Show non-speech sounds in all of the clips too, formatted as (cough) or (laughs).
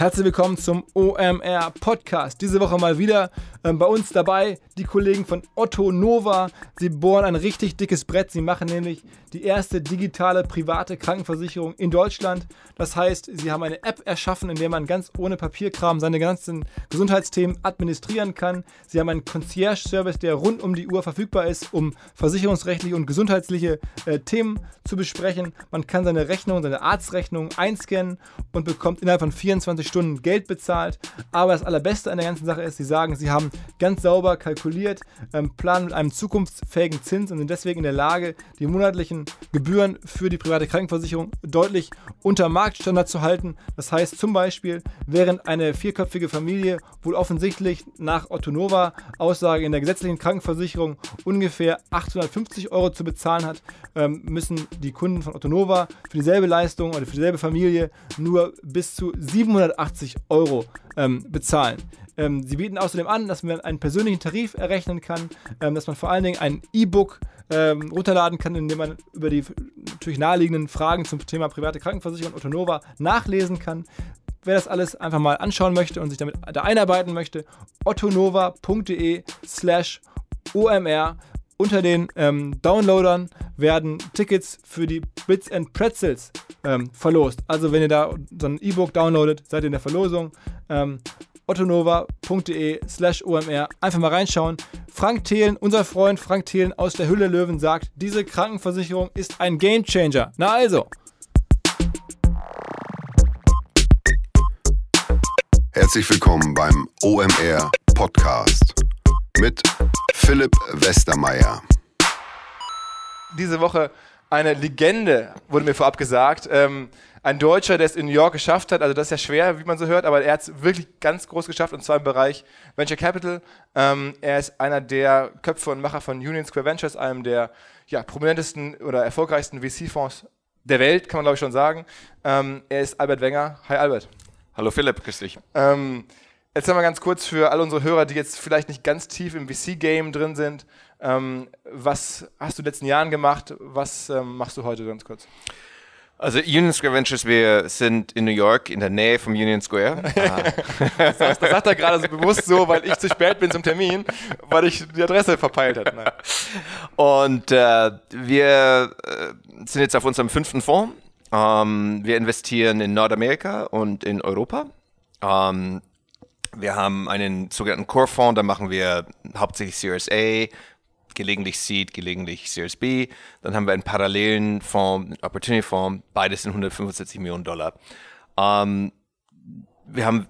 Herzlich willkommen zum OMR Podcast. Diese Woche mal wieder ähm, bei uns dabei die Kollegen von Otto Nova. Sie bohren ein richtig dickes Brett. Sie machen nämlich die erste digitale private Krankenversicherung in Deutschland. Das heißt, sie haben eine App erschaffen, in der man ganz ohne Papierkram seine ganzen Gesundheitsthemen administrieren kann. Sie haben einen Concierge-Service, der rund um die Uhr verfügbar ist, um versicherungsrechtliche und gesundheitliche äh, Themen zu besprechen. Man kann seine Rechnung, seine Arztrechnung einscannen und bekommt innerhalb von 24 Stunden Geld bezahlt. Aber das Allerbeste an der ganzen Sache ist, sie sagen, sie haben ganz sauber kalkuliert, ähm, planen mit einem zukunftsfähigen Zins und sind deswegen in der Lage, die monatlichen Gebühren für die private Krankenversicherung deutlich unter Marktstandard zu halten. Das heißt zum Beispiel, während eine vierköpfige Familie wohl offensichtlich nach Otto Nova Aussage in der gesetzlichen Krankenversicherung ungefähr 850 Euro zu bezahlen hat, ähm, müssen die Kunden von Otto Nova für dieselbe Leistung oder für dieselbe Familie nur bis zu 780 Euro ähm, bezahlen. Ähm, sie bieten außerdem an, dass man einen persönlichen Tarif errechnen kann, ähm, dass man vor allen Dingen ein E-Book ähm, runterladen kann, in dem man über die natürlich naheliegenden Fragen zum Thema private Krankenversicherung und Autonova nachlesen kann. Wer das alles einfach mal anschauen möchte und sich damit da einarbeiten möchte, ottonova.de slash OMR. Unter den ähm, Downloadern werden Tickets für die Bits and Pretzels ähm, verlost. Also wenn ihr da so ein E-Book downloadet, seid ihr in der Verlosung. Ähm, ottonova.de slash omr. Einfach mal reinschauen. Frank Thelen, unser Freund Frank Thelen aus der Hülle Löwen sagt, diese Krankenversicherung ist ein Gamechanger. Na also. Herzlich willkommen beim OMR Podcast mit Philipp Westermeier. Diese Woche eine Legende, wurde mir vorab gesagt. Ähm, ein Deutscher, der es in New York geschafft hat, also das ist ja schwer, wie man so hört, aber er hat es wirklich ganz groß geschafft und zwar im Bereich Venture Capital. Ähm, er ist einer der Köpfe und Macher von Union Square Ventures, einem der ja, prominentesten oder erfolgreichsten VC-Fonds der Welt, kann man glaube ich schon sagen. Ähm, er ist Albert Wenger. Hi Albert. Hallo Philipp, grüß dich. Ähm, jetzt mal ganz kurz für all unsere Hörer, die jetzt vielleicht nicht ganz tief im VC-Game drin sind. Ähm, was hast du in den letzten Jahren gemacht? Was ähm, machst du heute ganz kurz? Also Union Square Ventures, wir sind in New York, in der Nähe vom Union Square. (laughs) das, das, sagt er gerade so bewusst so, weil ich zu spät bin zum Termin, weil ich die Adresse verpeilt habe. Und äh, wir äh, sind jetzt auf unserem fünften Fonds. Ähm, wir investieren in Nordamerika und in Europa. Ähm, wir haben einen sogenannten Core-Fonds, da machen wir hauptsächlich Series A, gelegentlich Seed, gelegentlich Series B. Dann haben wir einen parallelen Fonds, einen Opportunity Fonds, beides in 175 Millionen Dollar. Ähm, wir haben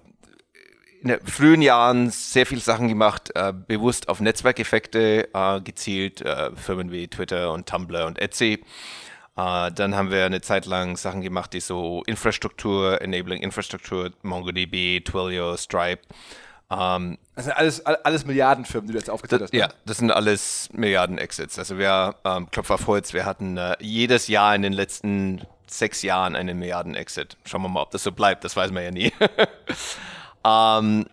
in den frühen Jahren sehr viele Sachen gemacht, äh, bewusst auf Netzwerkeffekte äh, gezielt, äh, Firmen wie Twitter und Tumblr und Etsy. Uh, dann haben wir eine Zeit lang Sachen gemacht, die so Infrastruktur, Enabling Infrastruktur, MongoDB, Twilio, Stripe. Ähm, das sind alles, alles Milliardenfirmen, die du jetzt aufgezählt hast. Ne? Ja, das sind alles Milliarden-Exits. Also wir, ähm, Klopf auf Holz, wir hatten äh, jedes Jahr in den letzten sechs Jahren einen Milliarden-Exit. Schauen wir mal, ob das so bleibt, das weiß man ja nie. (laughs) ähm,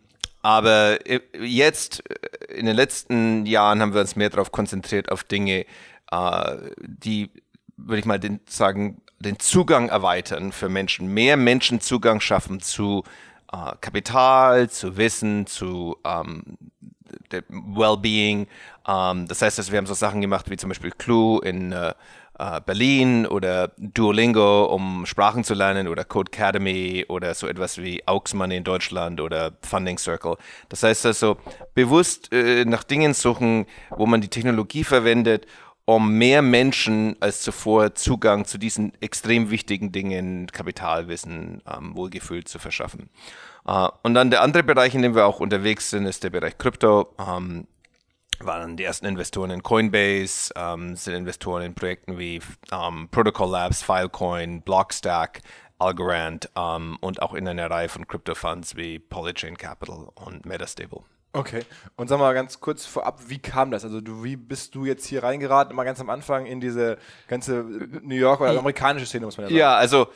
aber äh, jetzt, äh, in den letzten Jahren, haben wir uns mehr darauf konzentriert, auf Dinge, äh, die, würde ich mal den, sagen, den Zugang erweitern für Menschen, mehr Menschen Zugang schaffen zu äh, Kapital, zu Wissen, zu ähm, Wellbeing. Ähm, das heißt, dass wir haben so Sachen gemacht wie zum Beispiel Clue in äh, äh, Berlin oder Duolingo, um Sprachen zu lernen oder Code Academy oder so etwas wie Auxmoney in Deutschland oder Funding Circle. Das heißt also bewusst äh, nach Dingen suchen, wo man die Technologie verwendet, um mehr Menschen als zuvor Zugang zu diesen extrem wichtigen Dingen, Kapitalwissen, ähm, Wohlgefühl zu verschaffen. Äh, und dann der andere Bereich, in dem wir auch unterwegs sind, ist der Bereich Krypto. Ähm, waren die ersten Investoren in Coinbase, ähm, sind Investoren in Projekten wie ähm, Protocol Labs, Filecoin, Blockstack, Algorand ähm, und auch in einer Reihe von Crypto-Funds wie Polychain Capital und Metastable. Okay. Und sag mal ganz kurz vorab, wie kam das? Also du, wie bist du jetzt hier reingeraten, mal ganz am Anfang in diese ganze New York oder amerikanische Szene, muss man ja sagen? Ja, also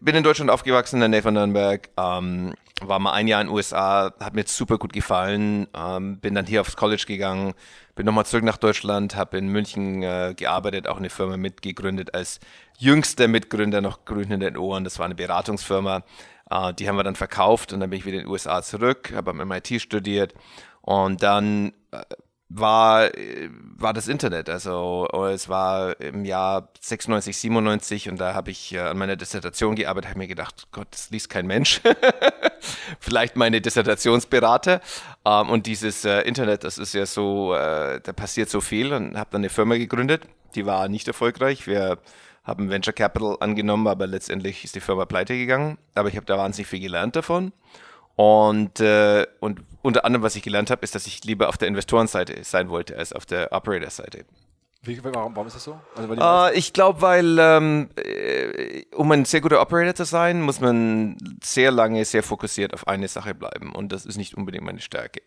bin in Deutschland aufgewachsen, in der Nähe von Nürnberg, ähm, war mal ein Jahr in den USA, hat mir super gut gefallen, ähm, bin dann hier aufs College gegangen, bin nochmal zurück nach Deutschland, habe in München äh, gearbeitet, auch eine Firma mitgegründet, als jüngster Mitgründer noch grün in den Ohren, das war eine Beratungsfirma Äh, die haben wir dann verkauft und dann bin ich wieder in den USA zurück, habe am MIT studiert und dann äh, war, war das Internet. Also es war im Jahr 96, 97 und da habe ich äh, an meiner Dissertation gearbeitet, habe mir gedacht, Gott, das liest kein Mensch. (laughs) Vielleicht meine Dissertationsberater. Ähm, und dieses äh, Internet, das ist ja so, äh, da passiert so viel und habe dann eine Firma gegründet. Die war nicht erfolgreich. Wir haben Venture Capital angenommen, aber letztendlich ist die Firma pleite gegangen. Aber ich habe da wahnsinnig viel gelernt davon. Und, äh, und unter anderem, was ich gelernt habe, ist, dass ich lieber auf der Investorenseite sein wollte als auf der Operator-Seite. Warum, warum, ist das so? Also, uh, ich glaube, weil ähm, äh, um ein sehr guter Operator zu sein, muss man sehr lange sehr fokussiert auf eine Sache bleiben und das ist nicht unbedingt meine Stärke.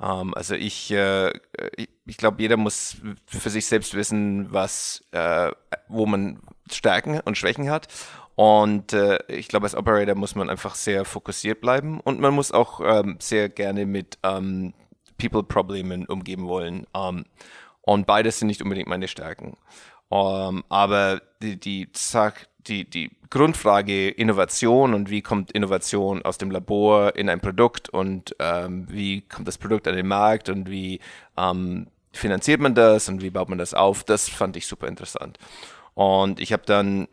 Ähm, also ich, äh, ich, ich glaube, jeder muss für sich selbst wissen, was, äh, wo man Stärken und Schwächen hat und äh, ich glaube, als Operator muss man einfach sehr fokussiert bleiben und man muss auch ähm, sehr gerne mit ähm, People-Problemen umgeben wollen. Ähm, und beides sind nicht unbedingt meine Stärken. Ähm, aber die, die, die, die Grundfrage Innovation und wie kommt Innovation aus dem Labor in ein Produkt und ähm, wie kommt das Produkt an den Markt und wie ähm, finanziert man das und wie baut man das auf, das fand ich super interessant. Und ich habe dann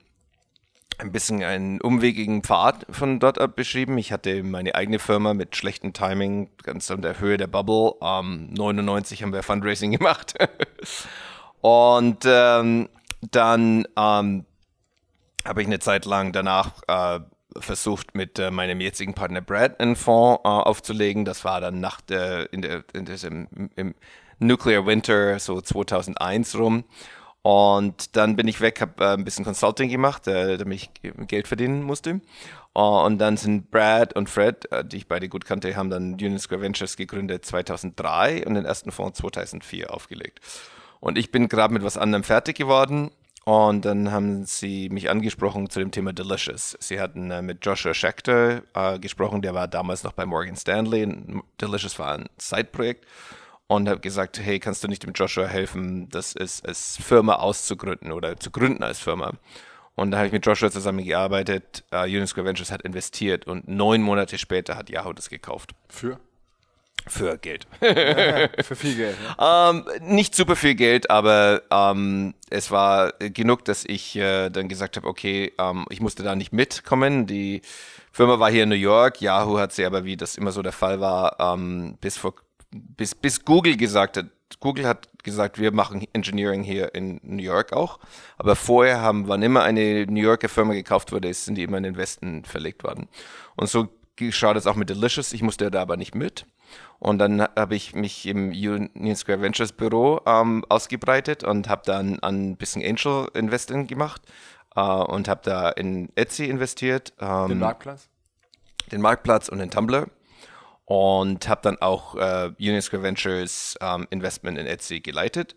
ein bisschen einen umwegigen Pfad von dort ab beschrieben. Ich hatte meine eigene Firma mit schlechtem Timing, ganz an der Höhe der Bubble. Ähm, 99 haben wir Fundraising (laughs) gemacht. und ähm, dann ähm, habe ich eine Zeit lang danach äh, versucht, mit äh, meinem jetzigen Partner Brad einen Fonds äh, aufzulegen. Das war dann nach der, in der, in diesem, im Nuclear Winter, so 2001 rum. Und dann bin ich weg, habe äh, ein bisschen Consulting gemacht, äh, damit ich Geld verdienen musste. Uh, und dann sind Brad und Fred, äh, die ich beide gut kannte, haben dann Union Square Ventures gegründet 2003 und den ersten Fonds 2004 aufgelegt. Und ich bin gerade mit was anderem fertig geworden. Und dann haben sie mich angesprochen zu dem Thema Delicious. Sie hatten äh, mit Joshua Schechter äh, gesprochen, der war damals noch bei Morgan Stanley. Delicious war ein Side-Projekt und habe gesagt, hey, kannst du nicht dem Joshua helfen, das ist als Firma auszugründen oder zu gründen als Firma? Und da habe ich mit Joshua zusammengearbeitet. Uh, Unisquare Ventures hat investiert und neun Monate später hat Yahoo das gekauft. Für? Für Geld. (laughs) für viel Geld. Ja. Ähm, nicht super viel Geld, aber ähm, es war genug, dass ich äh, dann gesagt habe, okay, ähm, ich musste da nicht mitkommen. Die Firma war hier in New York. Yahoo hat sie aber, wie das immer so der Fall war, ähm, bis vor bis, bis Google gesagt hat, Google hat gesagt, wir machen Engineering hier in New York auch. Aber vorher haben, wann immer eine New Yorker Firma gekauft wurde, sind die immer in den Westen verlegt worden. Und so geschah das auch mit Delicious. Ich musste da aber nicht mit. Und dann habe ich mich im Union Square Ventures Büro ähm, ausgebreitet und habe dann an ein bisschen Angel Investing gemacht äh, und habe da in Etsy investiert. Ähm, den Marktplatz? Den Marktplatz und den Tumblr und habe dann auch äh, Unisquare Ventures ähm, Investment in Etsy geleitet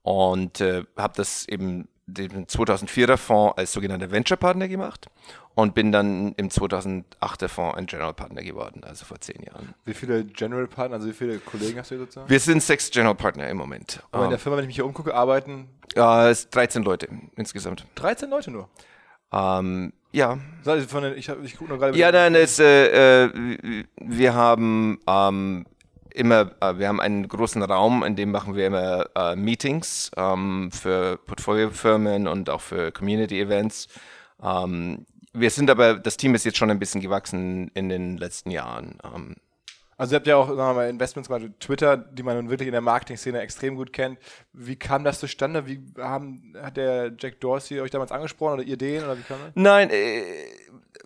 und äh, habe das eben den 2004er Fonds als sogenannter Venture Partner gemacht und bin dann im 2008er Fonds ein General Partner geworden, also vor zehn Jahren. Wie viele General Partner, also wie viele Kollegen hast du sozusagen? Wir sind sechs General Partner im Moment. Aber in der ähm, Firma, wenn ich mich hier umgucke, arbeiten? Äh, 13 Leute insgesamt. 13 Leute nur? Ähm, ja. Ich, ich gucke noch gerade. Ja, nein, es, äh, äh, wir haben ähm, immer, äh, wir haben einen großen Raum, in dem machen wir immer äh, Meetings ähm, für Portfoliofirmen und auch für Community-Events. Ähm, wir sind aber, das Team ist jetzt schon ein bisschen gewachsen in den letzten Jahren. Ähm, also ihr habt ja auch sagen wir mal, Investments gemacht, Twitter, die man nun wirklich in der Marketing-Szene extrem gut kennt. Wie kam das zustande? Wie haben, hat der Jack Dorsey euch damals angesprochen oder Ideen oder wie kam das? Nein, äh,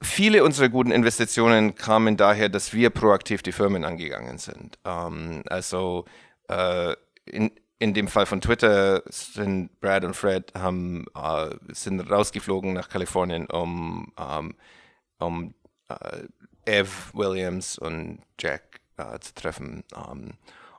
viele unserer guten Investitionen kamen daher, dass wir proaktiv die Firmen angegangen sind. Ähm, also äh, in, in dem Fall von Twitter sind Brad und Fred haben, äh, sind rausgeflogen nach Kalifornien, um, um, um uh, Ev Williams und Jack äh, zu treffen. Ähm,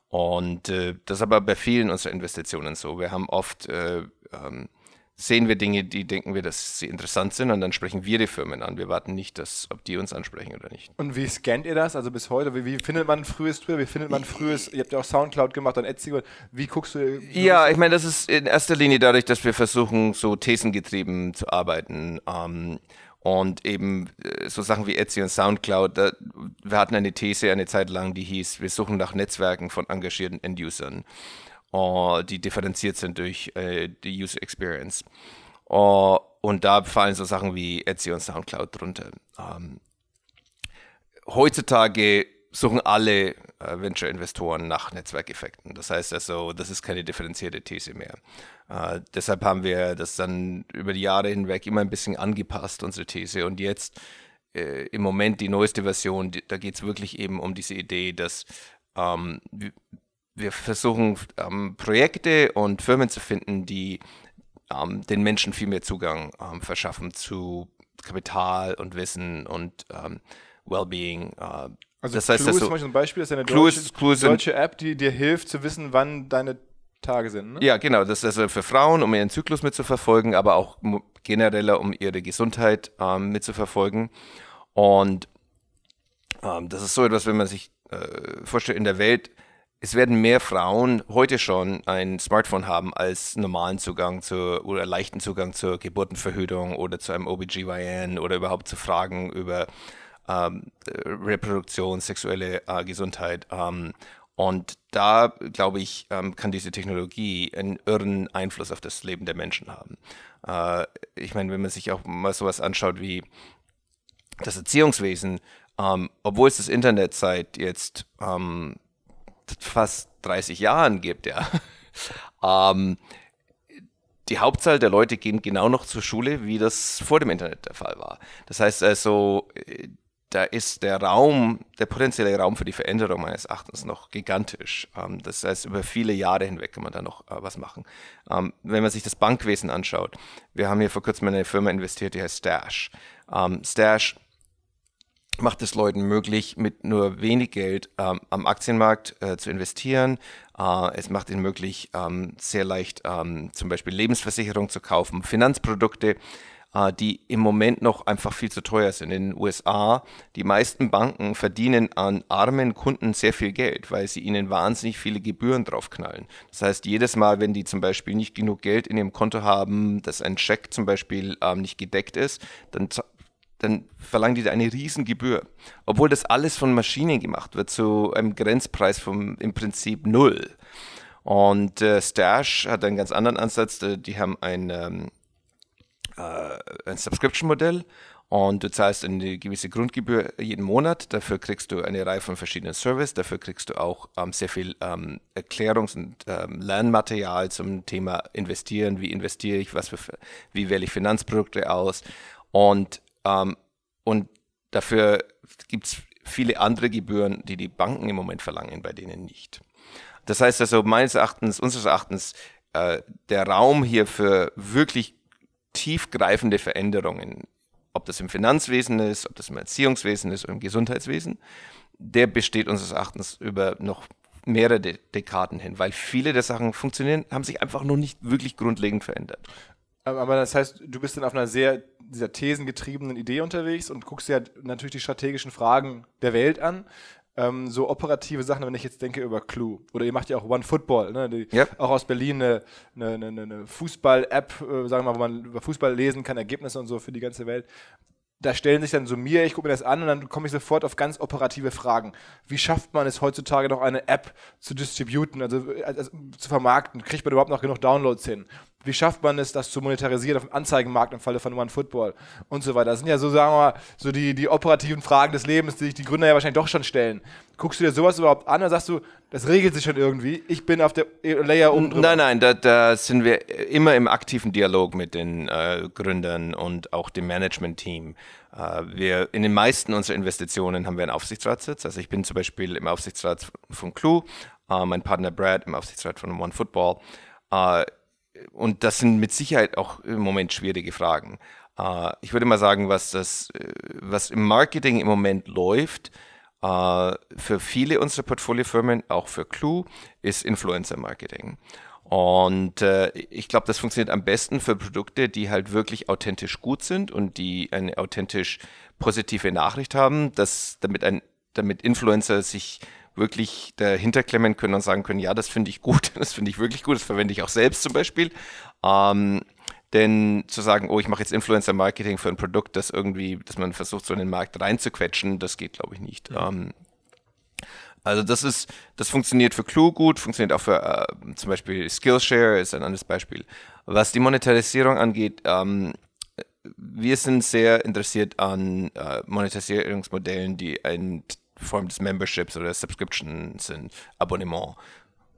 und äh, das ist aber bei vielen unserer Investitionen so. Wir haben oft, äh, ähm, sehen wir Dinge, die denken wir, dass sie interessant sind und dann sprechen wir die Firmen an. Wir warten nicht, dass, ob die uns ansprechen oder nicht. Und wie scannt ihr das? Also bis heute, wie, wie findet man frühes Twitter? Wie findet man frühes, ihr habt ja auch Soundcloud gemacht und Etsy, wie guckst du? Ja, ich meine, das ist in erster Linie dadurch, dass wir versuchen, so thesengetrieben zu arbeiten. Ähm, und eben äh, so Sachen wie Etsy und Soundcloud. Da, wir hatten eine These eine Zeit lang, die hieß, wir suchen nach Netzwerken von engagierten End-Usern, uh, die differenziert sind durch uh, die User Experience. Uh, und da fallen so Sachen wie Etsy und Soundcloud drunter. Um, ähm, heutzutage suchen alle Venture-Investoren nach Netzwerkeffekten. Das heißt also, das ist keine differenzierte These mehr. Äh, deshalb haben wir das dann über die Jahre hinweg immer ein bisschen angepasst, unsere These. Und jetzt äh, im Moment die neueste Version, die, da geht es wirklich eben um diese Idee, dass ähm, wir versuchen, ähm, Projekte und Firmen zu finden, die ähm, den Menschen viel mehr Zugang ähm, verschaffen zu Kapital und Wissen und ähm, Wellbeing. Äh, also das heißt, Clue ist zum Beispiel ein Beispiel, das ist eine deutsche, ist, Clue deutsche App, die dir hilft zu wissen, wann deine Tage sind. Ne? Ja, genau. Das ist also für Frauen, um ihren Zyklus mitzuverfolgen, aber auch genereller, um ihre Gesundheit ähm, mitzuverfolgen. Und ähm, das ist so etwas, wenn man sich äh, vorstellt, in der Welt, es werden mehr Frauen heute schon ein Smartphone haben als normalen Zugang zu oder leichten Zugang zur Geburtenverhütung oder zu einem OBGYN oder überhaupt zu Fragen über ähm, Reproduktion, sexuelle äh, Gesundheit. Ähm, und da, glaube ich, ähm, kann diese Technologie einen irren Einfluss auf das Leben der Menschen haben. Äh, ich meine, wenn man sich auch mal sowas anschaut wie das Erziehungswesen, ähm, obwohl es das Internet seit jetzt ähm, fast 30 Jahren gibt, ja, (laughs) ähm, die Hauptzahl der Leute gehen genau noch zur Schule, wie das vor dem Internet der Fall war. Das heißt also, da ist der Raum, der potenzielle Raum für die Veränderung meines Erachtens noch gigantisch. Ähm, das heißt, über viele Jahre hinweg kann man da noch äh, was machen. Ähm, wenn man sich das Bankwesen anschaut, wir haben hier vor kurzem in eine Firma investiert, die heißt Stash. Ähm, Stash macht es Leuten möglich, mit nur wenig Geld ähm, am Aktienmarkt äh, zu investieren. Äh, es macht ihnen möglich, ähm, sehr leicht ähm, zum Beispiel Lebensversicherung zu kaufen, Finanzprodukte die im Moment noch einfach viel zu teuer sind. In den USA, die meisten Banken verdienen an armen Kunden sehr viel Geld, weil sie ihnen wahnsinnig viele Gebühren draufknallen. Das heißt, jedes Mal, wenn die zum Beispiel nicht genug Geld in ihrem Konto haben, dass ein Scheck zum Beispiel ähm, nicht gedeckt ist, dann dann verlangen die da eine Riesengebühr. Obwohl das alles von Maschinen gemacht wird, zu einem Grenzpreis von im Prinzip null. Und äh, Stash hat einen ganz anderen Ansatz. Die haben ein ähm, äh, ein Subscription-Modell und du zahlst eine gewisse Grundgebühr jeden Monat. Dafür kriegst du eine Reihe von verschiedenen Services. Dafür kriegst du auch ähm, sehr viel ähm, Erklärungs- und ähm, Lernmaterial zum Thema Investieren. Wie investiere ich? Was für, wie wähle ich Finanzprodukte aus? Und, ähm, und dafür gibt es viele andere Gebühren, die die Banken im Moment verlangen, bei denen nicht. Das heißt also meines Erachtens, unseres Erachtens, äh, der Raum hier für wirklich tiefgreifende Veränderungen, ob das im Finanzwesen ist, ob das im Erziehungswesen ist oder im Gesundheitswesen, der besteht unseres Erachtens über noch mehrere De Dekaden hin, weil viele der Sachen funktionieren, haben sich einfach noch nicht wirklich grundlegend verändert. Aber das heißt, du bist dann auf einer sehr dieser thesengetriebenen Idee unterwegs und guckst dir natürlich die strategischen Fragen der Welt an ähm, so operative Sachen, wenn ich jetzt denke über Clue. Oder ihr macht ja auch One Football, ne? Die, yep. auch aus Berlin eine, eine, eine, eine Fußball-App, äh, sagen wir mal, wo man über Fußball lesen kann, Ergebnisse und so für die ganze Welt da stellen sich dann so mir, ich gucke mir das an und dann komme ich sofort auf ganz operative Fragen. Wie schafft man es heutzutage noch eine App zu distributen, also, also, zu vermarkten? Kriegt man überhaupt noch genug Downloads hin? Wie schafft man es, das zu monetarisieren auf dem Anzeigenmarkt im Falle von One Football und so weiter? Das sind ja so, sagen wir mal, so die, die operativen Fragen des Lebens, die sich die Gründer ja wahrscheinlich doch schon stellen. Guckst du dir sowas überhaupt an oder sagst du, das regelt sich schon irgendwie, ich bin auf der Layer oben drüber? Nein, nein, da, da sind wir immer im aktiven Dialog mit den äh, Gründern und auch dem Management-Team. Äh, wir, in den meisten unserer Investitionen haben wir einen Aufsichtsratssitz. Also ich bin zum Beispiel im Aufsichtsrat von Clue, äh, mein Partner Brad im Aufsichtsrat von One Football. Äh, und das sind mit Sicherheit auch im Moment schwierige Fragen. Uh, ich würde mal sagen, was das, äh, was im Marketing im Moment läuft, uh, für viele unserer Portfoliofirmen, auch für Clue, ist Influencer Marketing. Und uh, ich glaube, das funktioniert am besten für Produkte, die halt wirklich authentisch gut sind und die eine authentisch positive Nachricht haben, dass damit ein, damit Influencer sich wirklich dahinter klemmen können und sagen können, ja, das finde ich gut, (laughs) das finde ich wirklich gut, das verwende ich auch selbst zum Beispiel. Ähm, Denn zu sagen, oh, ich mache jetzt Influencer-Marketing für ein Produkt, das irgendwie, dass man versucht, so in den Markt reinzuquetschen, das geht, glaube ich, nicht. Ja. Ähm, also das ist, das funktioniert für Clue gut, funktioniert auch für äh, zum Beispiel Skillshare ist ein anderes Beispiel. Was die Monetarisierung angeht, ähm, wir sind sehr interessiert an äh, Monetarisierungsmodellen, die in Form des Memberships oder Subscription sind, Abonnement.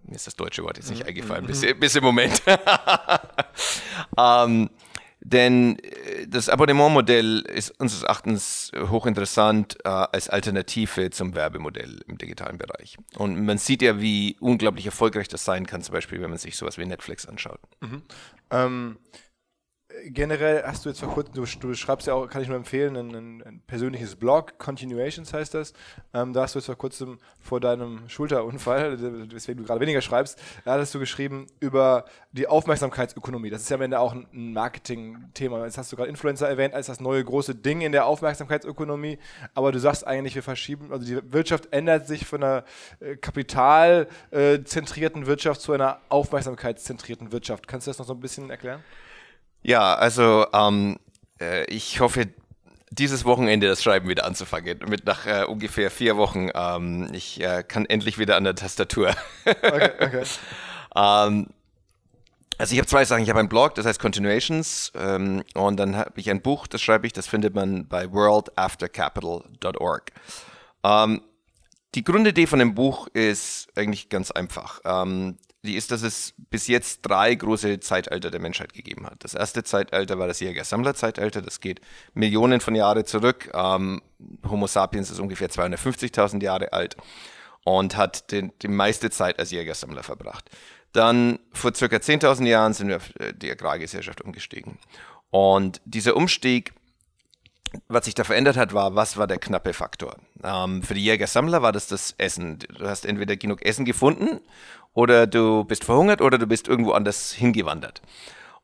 Mir ist das deutsche Wort jetzt nicht mhm. eingefallen, bis, bis im Moment. (laughs) ähm, denn äh, das Abonnementmodell ist unseres Erachtens hochinteressant äh, als Alternative zum Werbemodell im digitalen Bereich. Und man sieht ja, wie unglaublich erfolgreich das sein kann, zum Beispiel, wenn man sich sowas wie Netflix anschaut. Mhm. Ähm, generell hast du jetzt vor kurzem, du, du, schreibst ja auch, kann ich nur empfehlen, ein, ein, ein persönliches Blog, Continuations heißt das. Ähm, da hast du jetzt vor kurzem vor deinem Schulterunfall, (laughs) weswegen du gerade weniger schreibst, da hattest du geschrieben über die Aufmerksamkeitsökonomie. Das ist ja am Ende auch ein Marketing-Thema. Jetzt hast du gerade Influencer erwähnt als das neue große Ding in der Aufmerksamkeitsökonomie, aber du sagst eigentlich, wir verschieben, also die Wirtschaft ändert sich von einer äh, kapitalzentrierten Wirtschaft zu einer aufmerksamkeitszentrierten Wirtschaft. Kannst du das noch so ein bisschen erklären? Ja, also ähm, äh, ich hoffe, dieses Wochenende das Schreiben wieder anzufangen. Mit nach äh, ungefähr vier Wochen. Ähm, ich äh, kann endlich wieder an der Tastatur. okay, (laughs) okay. ähm, also ich habe zwei Sachen. Ich habe einen Blog, das heißt Continuations, ähm, und dann habe ich ein Buch, das schreibe ich, das findet man bei worldaftercapital.org. Ähm, die Grundidee von dem Buch ist eigentlich ganz einfach. Die ist, dass es bis jetzt drei große Zeitalter der Menschheit gegeben hat. Das erste Zeitalter war das Jäger-Sammler-Zeitalter, das geht Millionen von Jahren zurück. Ähm, Homo sapiens ist ungefähr 250.000 Jahre alt und hat den, die meiste Zeit als Jäger-Sammler verbracht. Dann vor circa 10.000 Jahren sind wir auf äh, die Agrargesellschaft umgestiegen. Und dieser Umstieg was sich da verändert hat, war, was war der knappe Faktor? Ähm, für die Jäger-Sammler war das das Essen. Du hast entweder genug Essen gefunden oder du bist verhungert oder du bist irgendwo anders hingewandert.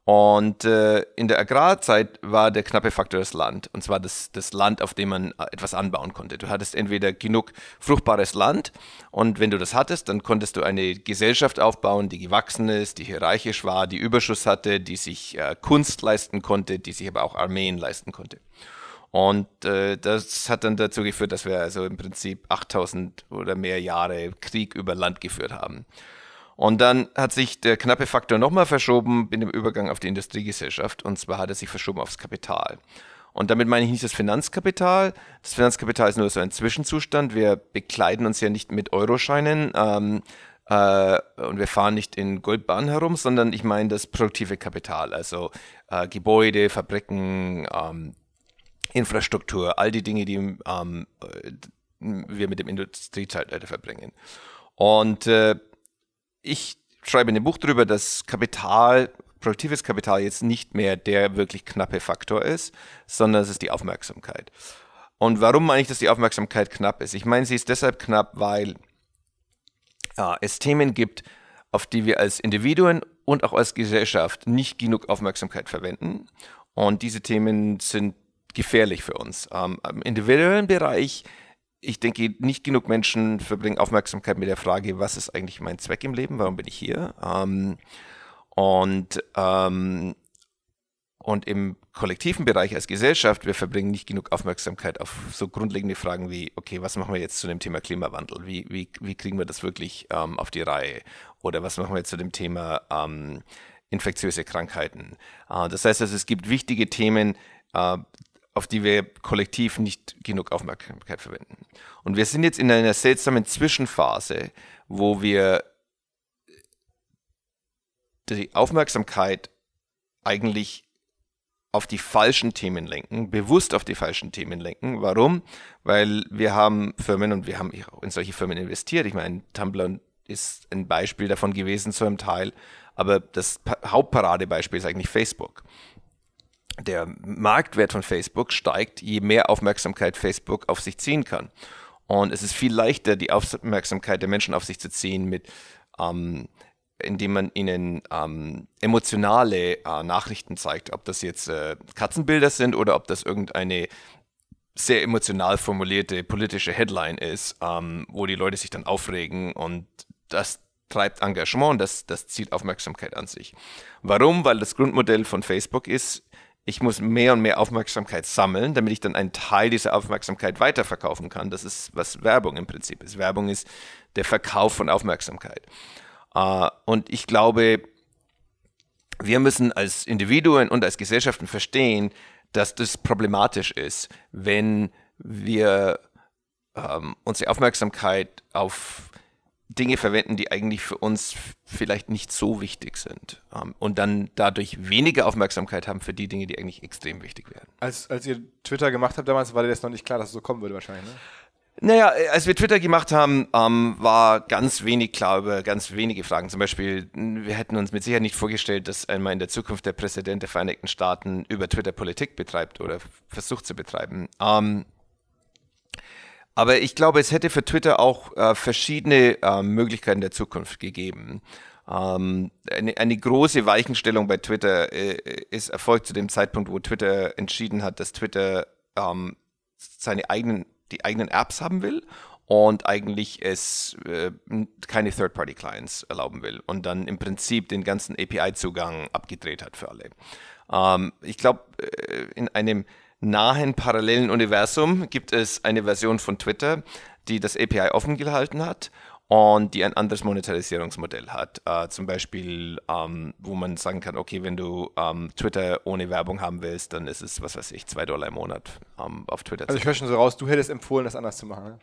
Und äh, in der Agrarzeit war der knappe Faktor das Land. Und zwar das, das Land, auf dem man äh, etwas anbauen konnte. Du hattest entweder genug fruchtbares Land und wenn du das hattest, dann konntest du eine Gesellschaft aufbauen, die gewachsen ist, die hierarchisch war, die Überschuss hatte, die sich äh, Kunst leisten konnte, die sich aber auch Armeen leisten konnte. Und äh, das hat dann dazu geführt, dass wir also im Prinzip 8000 oder mehr Jahre Krieg über Land geführt haben. Und dann hat sich der knappe Faktor nochmal verschoben mit dem Übergang auf die Industriegesellschaft. Und zwar hat er sich verschoben aufs Kapital. Und damit meine ich nicht das Finanzkapital. Das Finanzkapital ist nur so ein Zwischenzustand. Wir bekleiden uns ja nicht mit Euroscheinen ähm, äh, und wir fahren nicht in Goldbahnen herum, sondern ich meine das produktive Kapital, also äh, Gebäude, Fabriken, ähm, Infrastruktur, all die Dinge, die ähm, wir mit dem Industriezeitalter verbringen. Und äh, ich schreibe in dem Buch darüber, dass Kapital, produktives Kapital jetzt nicht mehr der wirklich knappe Faktor ist, sondern es ist die Aufmerksamkeit. Und warum meine ich, dass die Aufmerksamkeit knapp ist? Ich meine, sie ist deshalb knapp, weil ja, es Themen gibt, auf die wir als Individuen und auch als Gesellschaft nicht genug Aufmerksamkeit verwenden. Und diese Themen sind gefährlich für uns. Ähm, Im individuellen Bereich ich denke, nicht genug Menschen verbringen Aufmerksamkeit mit der Frage, was ist eigentlich mein Zweck im Leben, warum bin ich hier? Ähm, und, ähm, und im kollektiven Bereich als Gesellschaft, wir verbringen nicht genug Aufmerksamkeit auf so grundlegende Fragen wie, okay, was machen wir jetzt zu dem Thema Klimawandel? Wie, wie, wie kriegen wir das wirklich ähm, auf die Reihe? Oder was machen wir jetzt zu dem Thema ähm, infektiöse Krankheiten? Äh, das heißt, also, es gibt wichtige Themen, äh, auf die wir kollektiv nicht genug Aufmerksamkeit verwenden. Und wir sind jetzt in einer seltsamen Zwischenphase, wo wir die Aufmerksamkeit eigentlich auf die falschen Themen lenken, bewusst auf die falschen Themen lenken. Warum? Weil wir haben Firmen und wir haben in solche Firmen investiert. Ich meine, Tumblr ist ein Beispiel davon gewesen zu einem Teil, aber das Hauptparadebeispiel ist eigentlich Facebook der Marktwert von Facebook steigt, je mehr Aufmerksamkeit Facebook auf sich ziehen kann. Und es ist viel leichter, die Aufmerksamkeit der Menschen auf sich zu ziehen, mit, ähm, indem man ihnen ähm, emotionale äh, Nachrichten zeigt, ob das jetzt äh, Katzenbilder sind oder ob das irgendeine sehr emotional formulierte politische Headline ist, ähm, wo die Leute sich dann aufregen und das treibt Engagement, das, das zieht Aufmerksamkeit an sich. Warum? Weil das Grundmodell von Facebook ist, ich muss mehr und mehr Aufmerksamkeit sammeln, damit ich dann einen Teil dieser Aufmerksamkeit weiterverkaufen kann. Das ist, was Werbung im Prinzip ist. Werbung ist der Verkauf von Aufmerksamkeit. Uh, und ich glaube, wir müssen als Individuen und als Gesellschaften verstehen, dass das problematisch ist, wenn wir ähm, unsere Aufmerksamkeit auf Dinge verwenden, die eigentlich für uns vielleicht nicht so wichtig sind. Ähm, und dann dadurch weniger Aufmerksamkeit haben für die Dinge, die eigentlich extrem wichtig wären. Als, als ihr Twitter gemacht habt damals, war dir das noch nicht klar, dass es so kommen würde wahrscheinlich, ne? Naja, als wir Twitter gemacht haben, ähm, war ganz wenig klar über ganz wenige Fragen. Zum Beispiel, wir hätten uns mit Sicherheit nicht vorgestellt, dass einmal in der Zukunft der Präsident der Vereinigten Staaten über Twitter Politik betreibt oder versucht zu betreiben. Ähm, aber ich glaube, es hätte für Twitter auch äh, verschiedene äh, Möglichkeiten der Zukunft gegeben. Ähm, eine, eine, große Weichenstellung bei Twitter äh, ist erfolgt zu dem Zeitpunkt, wo Twitter entschieden hat, dass Twitter ähm, seine eigenen, die eigenen Apps haben will und eigentlich es äh, keine Third-Party-Clients erlauben will und dann im Prinzip den ganzen API-Zugang abgedreht hat für alle. Ähm, ich glaube, äh, in einem nahen parallelen Universum gibt es eine Version von Twitter, die das API offen gehalten hat und die ein anderes Monetarisierungsmodell hat. Äh, zum Beispiel, ähm, wo man sagen kann, okay, wenn du ähm, Twitter ohne Werbung haben willst, dann ist es, was weiß ich, zwei Dollar im Monat ähm, auf Twitter. Also ich höre schon so raus, du hättest empfohlen, das anders zu machen. Ne?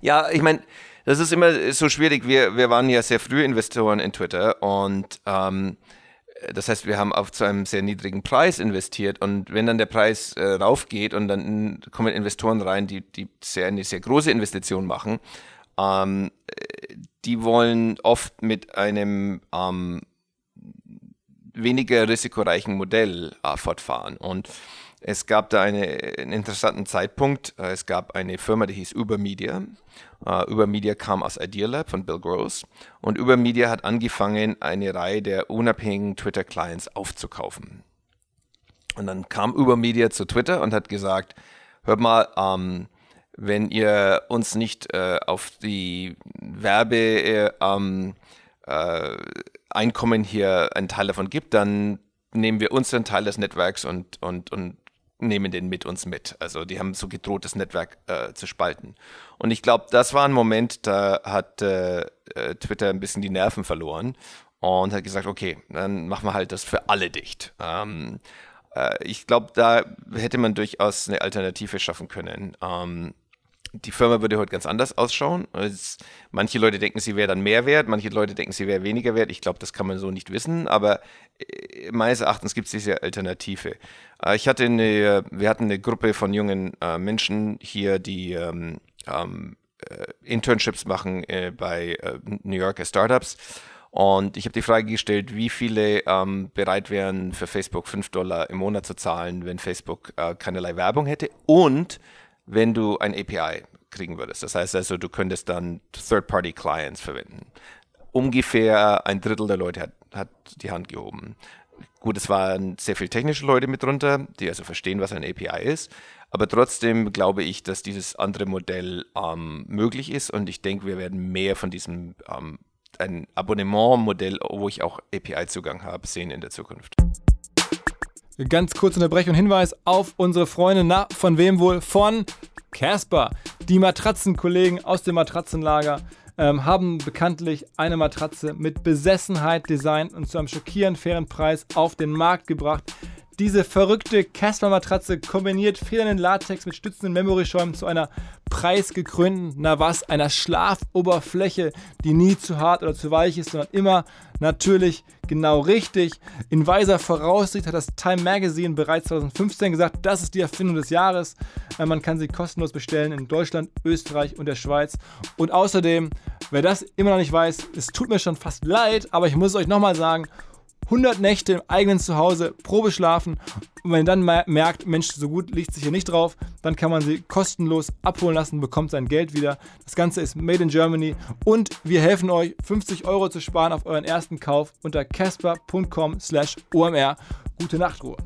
Ja, ich meine, das ist immer so schwierig. Wir, wir waren ja sehr früh Investoren in Twitter und ähm, das heißt, wir haben auf zu einem sehr niedrigen Preis investiert und wenn dann der Preis äh, raufgeht und dann kommen Investoren rein, die, die sehr, eine sehr große Investition machen, ähm, die wollen oft mit einem ähm, weniger risikoreichen Modell äh, fortfahren und es gab da eine, einen interessanten Zeitpunkt. Äh, es gab eine Firma, die hieß Ubermedia. Uh, Ubermedia kam aus Idealab von Bill Gross. Und Ubermedia hat angefangen, eine Reihe der unabhängigen Twitter-Clients aufzukaufen. Und dann kam Ubermedia zu Twitter und hat gesagt, hört mal, ähm, wenn ihr uns nicht äh, auf die Werbeeinkommen äh, ähm, äh, hier einen Teil davon gibt, dann nehmen wir unseren Teil des Netzwerks und, und, und nehmen den mit uns mit. Also die haben so gedroht, das Netzwerk äh, zu spalten. Und ich glaube, das war ein Moment, da hat äh, äh, Twitter ein bisschen die Nerven verloren und hat gesagt, okay, dann machen wir halt das für alle dicht. Ähm, äh, ich glaube, da hätte man durchaus eine Alternative schaffen können. Ähm, die Firma würde heute ganz anders ausschauen. Es, manche Leute denken, sie wäre dann mehr wert, manche Leute denken, sie wäre weniger wert. Ich glaube, das kann man so nicht wissen, aber äh, meines Erachtens gibt es diese Alternative. Äh, ich hatte eine, wir hatten eine Gruppe von jungen äh, Menschen hier, die ähm, ähm, äh, Internships machen äh, bei äh, New Yorker Startups. Und ich habe die Frage gestellt, wie viele ähm, bereit wären, für Facebook 5 Dollar im Monat zu zahlen, wenn Facebook keinerlei Werbung hätte und wenn du ein API kriegen würdest. Das heißt also, du könntest dann Third-Party-Clients verwenden. Ungefähr ein Drittel der Leute hat, hat die Hand gehoben. Gut, es waren sehr viele technische Leute mit drunter, die also verstehen, was ein API ist. Aber trotzdem glaube ich, dass dieses andere Modell ähm, möglich ist und ich denke, wir werden mehr von diesem ähm, ein Abonnement-Modell, wo ich auch API-Zugang habe, sehen in der Zukunft. Ganz kurz Unterbrechung und Hinweis auf unsere Freunde, na, von wem wohl? Von Casper. Die Matratzenkollegen aus dem Matratzenlager ähm, haben bekanntlich eine Matratze mit Besessenheit designt und zu einem schockierend fairen Preis auf den Markt gebracht. Diese verrückte Casper-Matratze kombiniert federnden Latex mit stützenden Memory-Schäumen zu einer preisgekrönten, na was, einer Schlafoberfläche, die nie zu hart oder zu weich ist, sondern immer natürlich genau richtig. In weiser Voraussicht hat das Time Magazine bereits 2015 gesagt, das ist die Erfindung des Jahres. Äh, man kann sie kostenlos bestellen in Deutschland, Österreich und der Schweiz. Und außerdem, wer das immer noch nicht weiß, es tut mir schon fast leid, aber ich muss es euch nochmal sagen, 100 Nächte im eigenen Zuhause Probe schlafen und wenn ihr dann merkt, Mensch, so gut liegt sich hier nicht drauf, dann kann man sie kostenlos abholen lassen, bekommt sein Geld wieder. Das Ganze ist made in Germany und wir helfen euch 50 Euro zu sparen auf euren ersten Kauf unter casper.com slash omr. Gute Nachtruhe.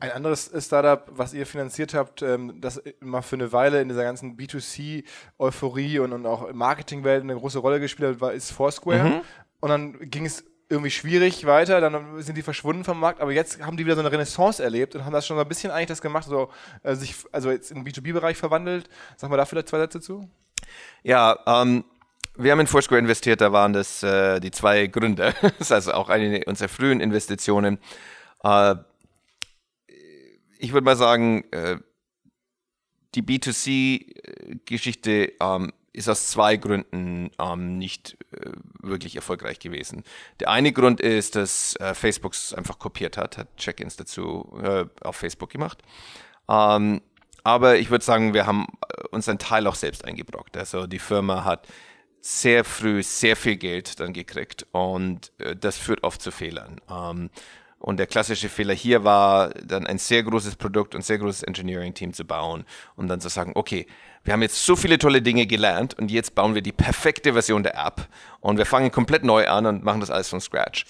Ein anderes Startup, was ihr finanziert habt, ähm, das mal für eine Weile in dieser ganzen B2C-Euphorie und, und auch Marketingwelt eine große Rolle gespielt hat, war, ist Foursquare. Mhm. Und dann ging es irgendwie schwierig weiter, dann sind die verschwunden vom Markt, aber jetzt haben die wieder so eine Renaissance erlebt und haben das schon so ein bisschen eigentlich das gemacht, so, äh, sich, also jetzt im B2B-Bereich verwandelt. Sag mal da vielleicht zwei Sätze zu. Ja, ähm, wir haben in Foursquare investiert, da waren das äh, die zwei Gründe. (laughs) das ist also auch eine unserer frühen Investitionen. Äh, ich würde mal sagen, äh, die B2C-Geschichte ähm, ist aus zwei Gründen ähm, nicht äh, wirklich erfolgreich gewesen. Der eine Grund ist, dass äh, Facebook es einfach kopiert hat, hat Check-ins dazu äh, auf Facebook gemacht. Ähm, aber ich würde sagen, wir haben äh, uns einen Teil auch selbst eingebrockt. Also die Firma hat sehr früh sehr viel Geld dann gekriegt und äh, das führt oft zu Fehlern. Ähm, und der klassische Fehler hier war, dann ein sehr großes Produkt und sehr großes Engineering-Team zu bauen und dann zu sagen, okay, wir haben jetzt so viele tolle Dinge gelernt und jetzt bauen wir die perfekte Version der App und wir fangen komplett neu an und machen das alles von Scratch.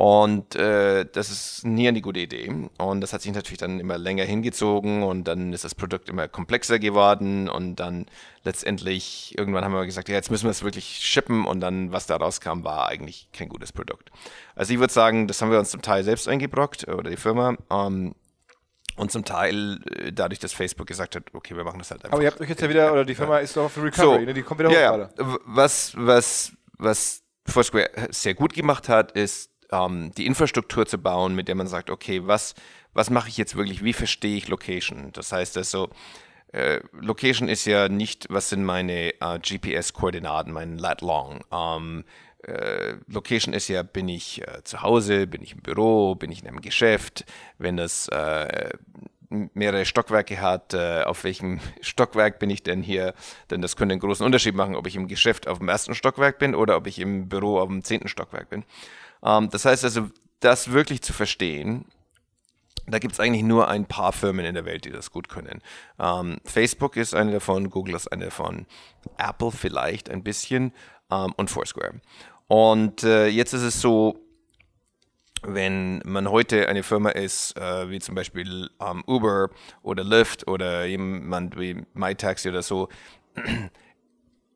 Und äh, das ist nie eine gute Idee. Und das hat sich natürlich dann immer länger hingezogen und dann ist das Produkt immer komplexer geworden und dann letztendlich irgendwann haben wir gesagt, ja, jetzt müssen wir es wirklich shippen und dann, was da rauskam, war eigentlich kein gutes Produkt. Also ich würde sagen, das haben wir uns zum Teil selbst eingebrockt oder die Firma. Ähm, und zum Teil äh, dadurch, dass Facebook gesagt hat, okay, wir machen das halt einfach. Aber ihr habt euch jetzt ja wieder, oder die Firma ja. ist doch für Recovery, so, ne? die kommt wieder ja, hoch ja. Was, was, was Foursquare sehr gut gemacht hat, ist ähm, die Infrastruktur zu bauen, mit der man sagt, okay, was, was mache ich jetzt wirklich, wie verstehe ich Location? Das heißt also, äh, Location ist ja nicht, was sind meine äh, GPS-Koordinaten, mein lat long. Ähm, äh, Location ist ja, bin ich äh, zu Hause, bin ich im Büro, bin ich in einem Geschäft, wenn das äh, mehrere Stockwerke hat, äh, auf welchem (laughs) Stockwerk bin ich denn hier? Denn das könnte einen großen Unterschied machen, ob ich im Geschäft auf dem ersten Stockwerk bin oder ob ich im Büro auf dem zehnten Stockwerk bin. Ähm, das heißt also, das wirklich zu verstehen, da gibt es eigentlich nur ein paar Firmen in der Welt, die das gut können. Ähm, Facebook ist eine davon, Google ist eine davon, Apple vielleicht ein bisschen ähm, und Foursquare. Und äh, jetzt ist es so, wenn man heute eine Firma ist, äh, wie zum Beispiel ähm, Uber oder Lyft oder jemand wie MyTaxi oder so, (clears throat)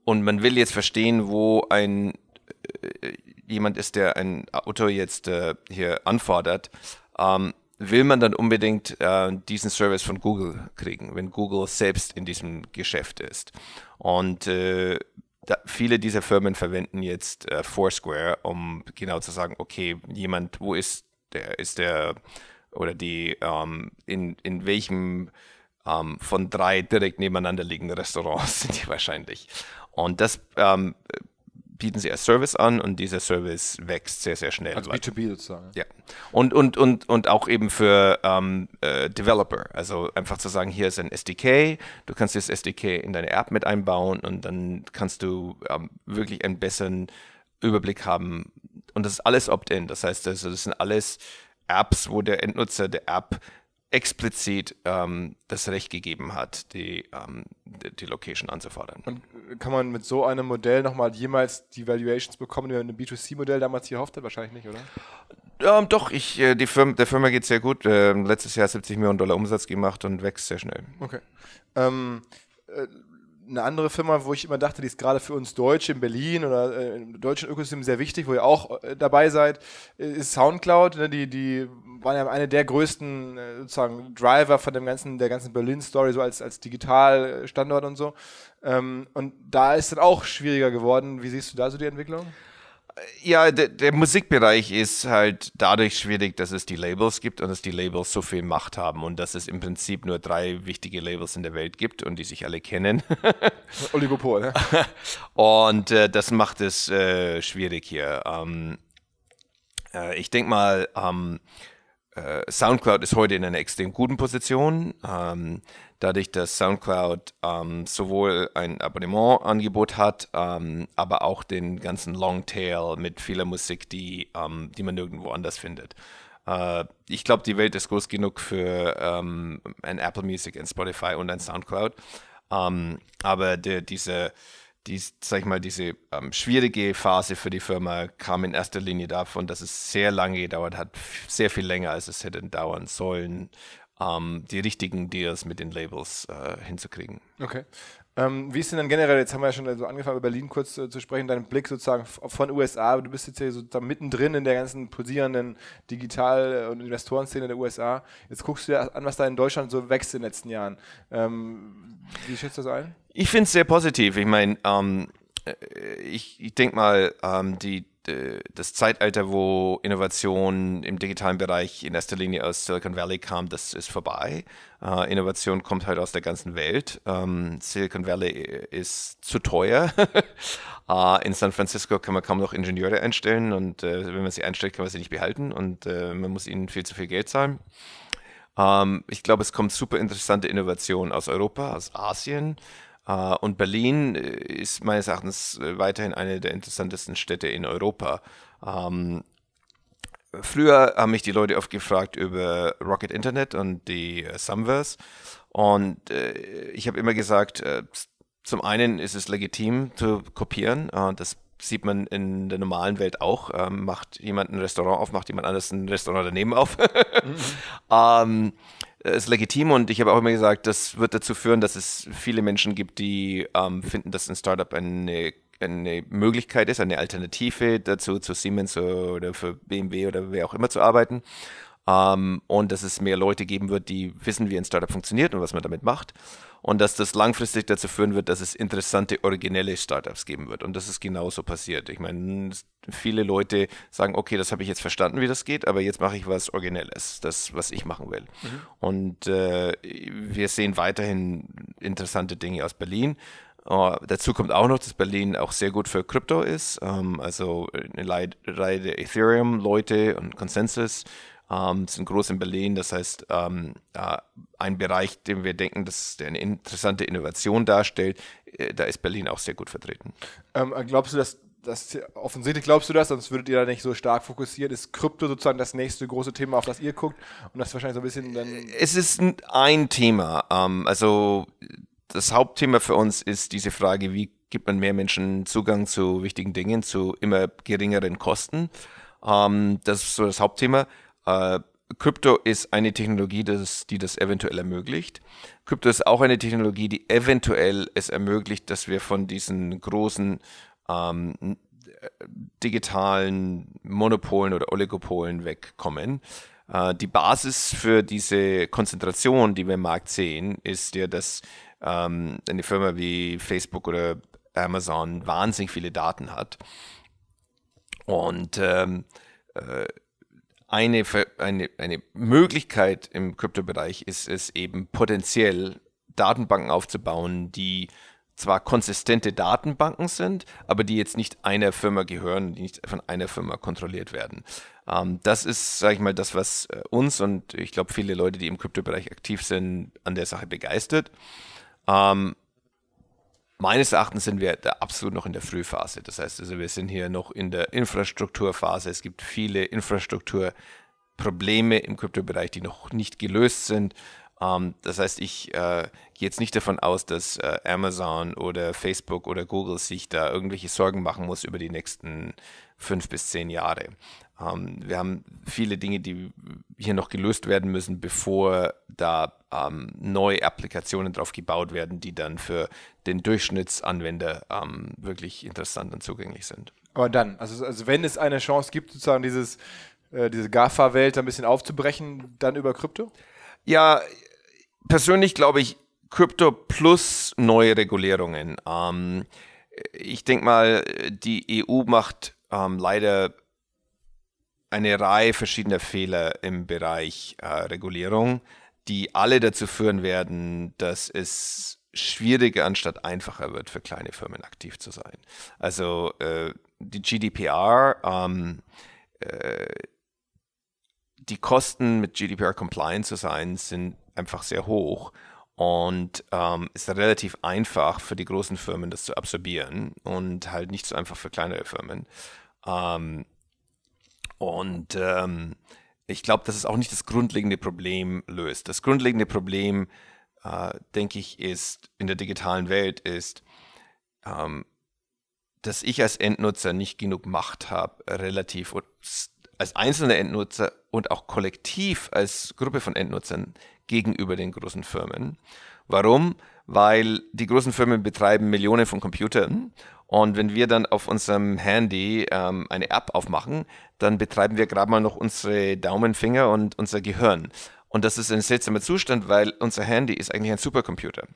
und man will jetzt verstehen, wo ein äh, jemand ist, der ein Auto jetzt äh, hier anfordert, ähm, will man dann unbedingt äh, diesen Service von Google kriegen, wenn Google selbst in diesem Geschäft ist. Und äh, da, viele dieser Firmen verwenden jetzt äh, Foursquare, um genau zu sagen, okay, jemand, wo ist der, ist der oder die, ähm, in, in welchem ähm, von drei direkt nebeneinander liegenden Restaurants (laughs) sind die wahrscheinlich. Und das ähm, bieten sie als Service an und dieser Service wächst sehr, sehr schnell. Als B2B sozusagen. Ja. Und, und, und, und auch eben für ähm, äh, Developer. Also einfach zu sagen, hier ist ein SDK, du kannst das SDK in deine App mit einbauen und dann kannst du ähm, wirklich einen besseren Überblick haben. Und das ist alles Opt-in. Das heißt, das, das sind alles Apps, wo der Endnutzer der App explizit ähm, das Recht gegeben hat, die, ähm, die Location anzufordern. Und kann man mit so einem Modell nochmal jemals die Valuations bekommen, wie man ein B2C-Modell damals hier hofft? Wahrscheinlich nicht, oder? Ähm, doch, ich, äh, die Firma, der Firma geht sehr gut. Ähm, letztes Jahr 70 Millionen Dollar Umsatz gemacht und wächst sehr schnell. Okay. Ähm, äh, eine andere Firma, wo ich immer dachte, die ist gerade für uns Deutsche in Berlin oder äh, im deutschen Ökosystem sehr wichtig, wo ihr auch äh, dabei seid, äh, ist Soundcloud. Ne? Die, die waren ja eine der größten äh, sozusagen Driver von dem ganzen, der ganzen Berlin-Story, so als, als Digitalstandort und so. Ähm, und da ist es dann auch schwieriger geworden. Wie siehst du da so die Entwicklung? Ja, der, der, Musikbereich ist halt dadurch schwierig, dass es die Labels gibt und dass die Labels so viel Macht haben und dass es im Prinzip nur drei wichtige Labels in der Welt gibt und die sich alle kennen. (laughs) Oligopol, ne? (laughs) Und äh, das macht es äh, schwierig hier. Ähm, äh, ich denke mal, ähm, äh, SoundCloud ist heute in einer extrem guten Position. Ähm, dadurch, dass SoundCloud ähm, sowohl ein Abonnementangebot hat, ähm, aber auch den ganzen Longtail mit vieler Musik, die, ähm, die man nirgendwo anders findet. Äh, ich glaube, die Welt ist groß genug für ähm, ein Apple Music, ein Spotify und ein SoundCloud. Ähm, aber der, diese die, sag ich mal, diese ähm, schwierige Phase für die Firma kam in erster Linie davon, dass es sehr lange gedauert hat, sehr viel länger, als es hätte dauern sollen, ähm, die richtigen Deals mit den Labels äh, hinzukriegen. Okay. Ähm, wie ist denn dann generell, jetzt haben wir ja schon so angefangen, über Berlin kurz äh, zu sprechen, dein Blick sozusagen von USA, du bist jetzt hier so da mittendrin in der ganzen pulsierenden Digital- und Investorenszene der USA. Jetzt guckst du dir an, was da in Deutschland so wächst in den letzten Jahren. Ähm, wie schätzt du das ein? Ich finde es sehr positiv. Ich meine, ähm, äh, ich, ich denke mal, ähm, die das Zeitalter, wo Innovation im digitalen Bereich in erster Linie aus Silicon Valley kam, das ist vorbei. Uh, Innovation kommt halt aus der ganzen Welt. Um, ähm, Silicon Valley ist zu teuer. uh, (laughs) in San Francisco kann man kaum noch Ingenieure einstellen und uh, wenn man sie einstellt, kann man sie nicht behalten und man muss ihnen viel zu viel Geld zahlen. Um, ähm, ich glaube, es kommt super interessante Innovation aus Europa, aus Asien. Uh, und Berlin äh, ist meines Erachtens äh, weiterhin eine der interessantesten Städte in Europa. Ähm, früher haben mich die Leute oft gefragt über Rocket Internet und die Sumverse. Und ich habe immer gesagt, zum einen ist es legitim zu kopieren. das sieht man in der normalen Welt auch. Ähm, macht jemand ein Restaurant auf, macht jemand anderes ein Restaurant daneben auf. (laughs) mhm. ähm, ist legitim und ich habe auch immer gesagt, das wird dazu führen, dass es viele Menschen gibt, die ähm, finden, dass ein Startup eine, eine Möglichkeit ist, eine Alternative dazu, zu Siemens oder für BMW oder wer auch immer zu arbeiten. Ähm, und dass es mehr Leute geben wird, die wissen, wie ein Startup funktioniert und was man damit macht und dass das langfristig dazu führen wird, dass es interessante, originelle Startups geben wird. Und das ist genauso passiert. Ich meine, viele Leute sagen, okay, das habe ich jetzt verstanden, wie das geht, aber jetzt mache ich was Originelles, das, was ich machen will. Mhm. Und äh, wir sehen weiterhin interessante Dinge aus Berlin. Uh, dazu kommt auch noch, dass Berlin auch sehr gut für Krypto ist. Um, ähm, also eine Reihe der Ethereum-Leute und Consensus ähm, sind groß in Berlin. Das heißt, ähm, äh, ein Bereich, den wir denken, dass der eine interessante Innovation darstellt, äh, da ist Berlin auch sehr gut vertreten. Ähm, glaubst du, dass das, offensichtlich glaubst du das, sonst würdet ihr da nicht so stark fokussieren. Ist Krypto sozusagen das nächste große Thema, auf das ihr guckt? Und das ist wahrscheinlich so ein bisschen dann. Es ist ein Thema. Ähm, also das Hauptthema für uns ist diese Frage, wie gibt man mehr Menschen Zugang zu wichtigen Dingen zu immer geringeren Kosten? Ähm, das ist so das Hauptthema. Äh, Krypto ist eine Technologie, das, die das eventuell ermöglicht. Krypto ist auch eine Technologie, die eventuell es ermöglicht, dass wir von diesen großen ähm, digitalen Monopolen oder Oligopolen wegkommen. Äh, die Basis für diese Konzentration, die wir im Markt sehen, ist ja, dass ähm, eine Firma wie Facebook oder Amazon wahnsinnig viele Daten hat. Und ähm, äh, eine, eine, eine Möglichkeit im Kryptobereich ist es eben potenziell Datenbanken aufzubauen, die zwar konsistente Datenbanken sind, aber die jetzt nicht einer Firma gehören, die nicht von einer Firma kontrolliert werden. Ähm, das ist, sage ich mal, das, was äh, uns und ich glaube viele Leute, die im Kryptobereich aktiv sind, an der Sache begeistert. Ähm, meines Erachtens sind wir da absolut noch in der Frühphase. Das heißt also, wir sind hier noch in der Infrastrukturphase. Es gibt viele Infrastrukturprobleme im Kryptobereich, die noch nicht gelöst sind. Ähm, das heißt, ich äh, gehe jetzt nicht davon aus, dass äh, Amazon oder Facebook oder Google sich da irgendwelche Sorgen machen muss über die nächsten fünf bis zehn Jahre. Ähm, wir haben viele Dinge, die hier noch gelöst werden müssen, bevor da ähm, neue Applikationen drauf gebaut werden, die dann für den Durchschnittsanwender ähm, wirklich interessant und zugänglich sind. Aber dann, also, also wenn es eine Chance gibt, sozusagen dieses, äh, diese GAFA-Welt ein bisschen aufzubrechen, dann über Krypto? Ja, persönlich glaube ich, Krypto plus neue Regulierungen. Ähm, ich denke mal, die EU macht ähm, leider eine Reihe verschiedener Fehler im Bereich äh, Regulierung, die alle dazu führen werden, dass es schwieriger anstatt einfacher wird, für kleine Firmen aktiv zu sein. Also äh, die GDPR, ähm, äh, die Kosten mit GDPR compliant zu sein, sind einfach sehr hoch und ähm, ist relativ einfach für die großen Firmen, das zu absorbieren und halt nicht so einfach für kleinere Firmen. Ähm, und ähm, ich glaube, dass es auch nicht das grundlegende Problem löst. Das grundlegende Problem, äh, denke ich, ist in der digitalen Welt ist, ähm, dass ich als Endnutzer nicht genug Macht habe, relativ als einzelne Endnutzer und auch kollektiv als Gruppe von Endnutzern gegenüber den großen Firmen. Warum? Weil die großen Firmen betreiben Millionen von Computern und wenn wir dann auf unserem Handy ähm, eine App aufmachen, dann betreiben wir gerade mal noch unsere Daumenfinger und unser Gehirn. Und das ist ein seltsamer Zustand, weil unser Handy ist eigentlich ein Supercomputer.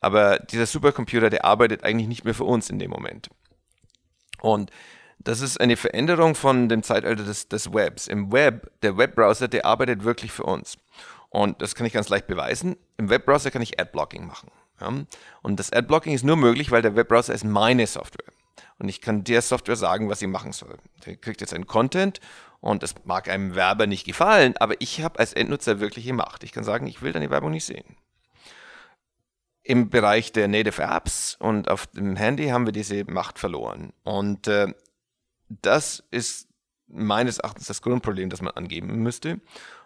Aber dieser Supercomputer, der arbeitet eigentlich nicht mehr für uns in dem Moment. Und das ist eine Veränderung von dem Zeitalter des, des Webs. Im Web, der Webbrowser, der arbeitet wirklich für uns. Und das kann ich ganz leicht beweisen. Im Webbrowser kann ich Adblocking machen. Ja? Und das Adblocking ist nur möglich, weil der Webbrowser ist meine Software. Und ich kann der Software sagen, was sie machen soll. Der kriegt jetzt einen Content und es mag einem Werber nicht gefallen, aber ich habe als Endnutzer wirkliche Macht. Ich kann sagen, ich will deine Werbung nicht sehen. Im Bereich der Native Apps und auf dem Handy haben wir diese Macht verloren. Und äh, das ist meines Erachtens das Grundproblem, das man angeben müsste.